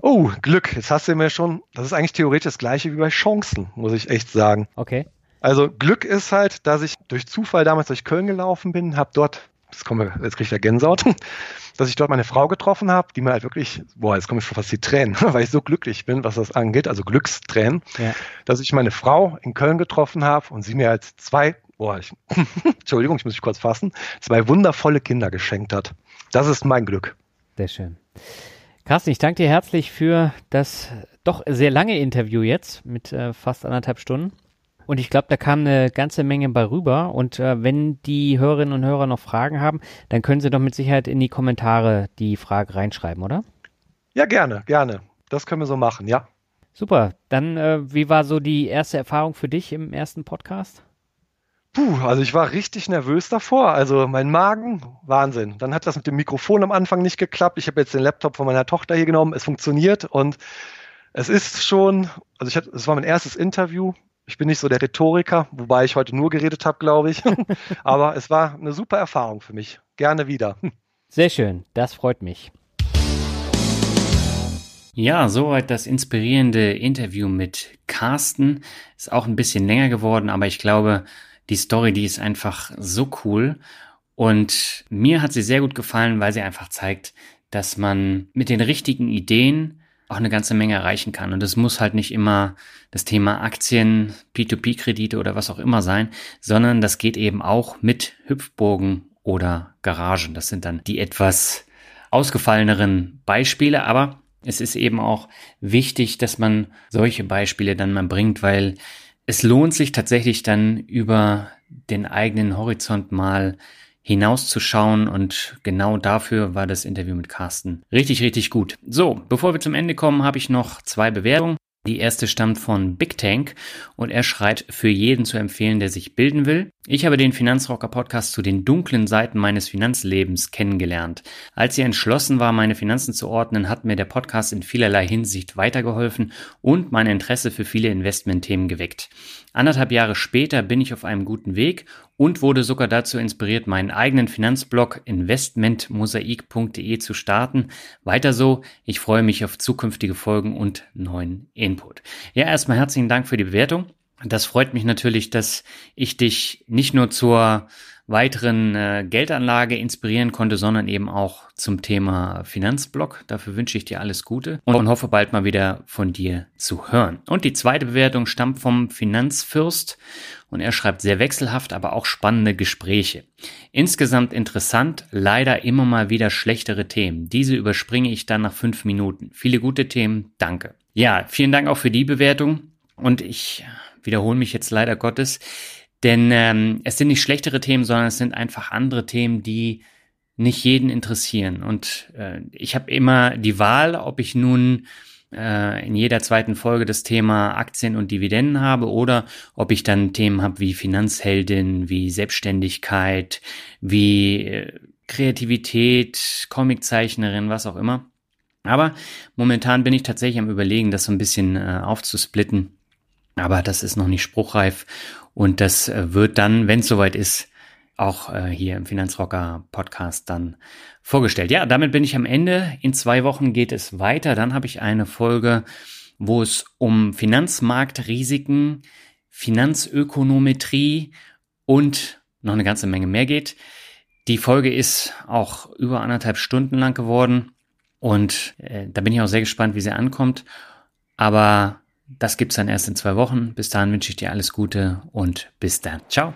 Oh, Glück. Jetzt hast du mir schon, das ist eigentlich theoretisch das gleiche wie bei Chancen, muss ich echt sagen. Okay. Also Glück ist halt, dass ich durch Zufall damals durch Köln gelaufen bin, habe dort das komme, jetzt kriege ich ja Gänsehaut, dass ich dort meine Frau getroffen habe, die mir halt wirklich, boah, jetzt komme ich fast die Tränen, weil ich so glücklich bin, was das angeht, also Glückstränen, ja. dass ich meine Frau in Köln getroffen habe und sie mir als zwei, boah, ich, Entschuldigung, ich muss mich kurz fassen, zwei wundervolle Kinder geschenkt hat. Das ist mein Glück. Sehr schön. Carsten, ich danke dir herzlich für das doch sehr lange Interview jetzt mit äh, fast anderthalb Stunden. Und ich glaube, da kam eine ganze Menge bei rüber. Und äh, wenn die Hörerinnen und Hörer noch Fragen haben, dann können sie doch mit Sicherheit in die Kommentare die Frage reinschreiben, oder? Ja, gerne, gerne. Das können wir so machen, ja. Super. Dann, äh, wie war so die erste Erfahrung für dich im ersten Podcast? Puh, also ich war richtig nervös davor. Also mein Magen, Wahnsinn. Dann hat das mit dem Mikrofon am Anfang nicht geklappt. Ich habe jetzt den Laptop von meiner Tochter hier genommen. Es funktioniert und es ist schon, also ich hatte, es war mein erstes Interview ich bin nicht so der Rhetoriker, wobei ich heute nur geredet habe, glaube ich. Aber es war eine super Erfahrung für mich. Gerne wieder. Sehr schön, das freut mich. Ja, soweit das inspirierende Interview mit Carsten. Ist auch ein bisschen länger geworden, aber ich glaube, die Story, die ist einfach so cool. Und mir hat sie sehr gut gefallen, weil sie einfach zeigt, dass man mit den richtigen Ideen auch eine ganze Menge erreichen kann. Und es muss halt nicht immer das Thema Aktien, P2P-Kredite oder was auch immer sein, sondern das geht eben auch mit Hüpfburgen oder Garagen. Das sind dann die etwas ausgefalleneren Beispiele, aber es ist eben auch wichtig, dass man solche Beispiele dann mal bringt, weil es lohnt sich tatsächlich dann über den eigenen Horizont mal hinauszuschauen und genau dafür war das Interview mit Carsten richtig, richtig gut. So, bevor wir zum Ende kommen, habe ich noch zwei Bewertungen. Die erste stammt von Big Tank und er schreit für jeden zu empfehlen, der sich bilden will. Ich habe den Finanzrocker Podcast zu den dunklen Seiten meines Finanzlebens kennengelernt. Als ich entschlossen war, meine Finanzen zu ordnen, hat mir der Podcast in vielerlei Hinsicht weitergeholfen und mein Interesse für viele Investmentthemen geweckt. Anderthalb Jahre später bin ich auf einem guten Weg und wurde sogar dazu inspiriert, meinen eigenen Finanzblog investmentmosaik.de zu starten. Weiter so, ich freue mich auf zukünftige Folgen und neuen Input. Ja, erstmal herzlichen Dank für die Bewertung. Das freut mich natürlich, dass ich dich nicht nur zur weiteren äh, Geldanlage inspirieren konnte, sondern eben auch zum Thema Finanzblock. Dafür wünsche ich dir alles Gute und hoffe bald mal wieder von dir zu hören. Und die zweite Bewertung stammt vom Finanzfürst und er schreibt sehr wechselhaft, aber auch spannende Gespräche. Insgesamt interessant, leider immer mal wieder schlechtere Themen. Diese überspringe ich dann nach fünf Minuten. Viele gute Themen, danke. Ja, vielen Dank auch für die Bewertung und ich wiederhole mich jetzt leider Gottes. Denn ähm, es sind nicht schlechtere Themen, sondern es sind einfach andere Themen, die nicht jeden interessieren. Und äh, ich habe immer die Wahl, ob ich nun äh, in jeder zweiten Folge das Thema Aktien und Dividenden habe oder ob ich dann Themen habe wie Finanzheldin, wie Selbstständigkeit, wie äh, Kreativität, Comiczeichnerin, was auch immer. Aber momentan bin ich tatsächlich am Überlegen, das so ein bisschen äh, aufzusplitten. Aber das ist noch nicht spruchreif und das äh, wird dann, wenn es soweit ist, auch äh, hier im Finanzrocker Podcast dann vorgestellt. Ja, damit bin ich am Ende. In zwei Wochen geht es weiter. Dann habe ich eine Folge, wo es um Finanzmarktrisiken, Finanzökonometrie und noch eine ganze Menge mehr geht. Die Folge ist auch über anderthalb Stunden lang geworden und äh, da bin ich auch sehr gespannt, wie sie ankommt. Aber das gibt's dann erst in zwei Wochen. Bis dahin wünsche ich dir alles Gute und bis dann. Ciao.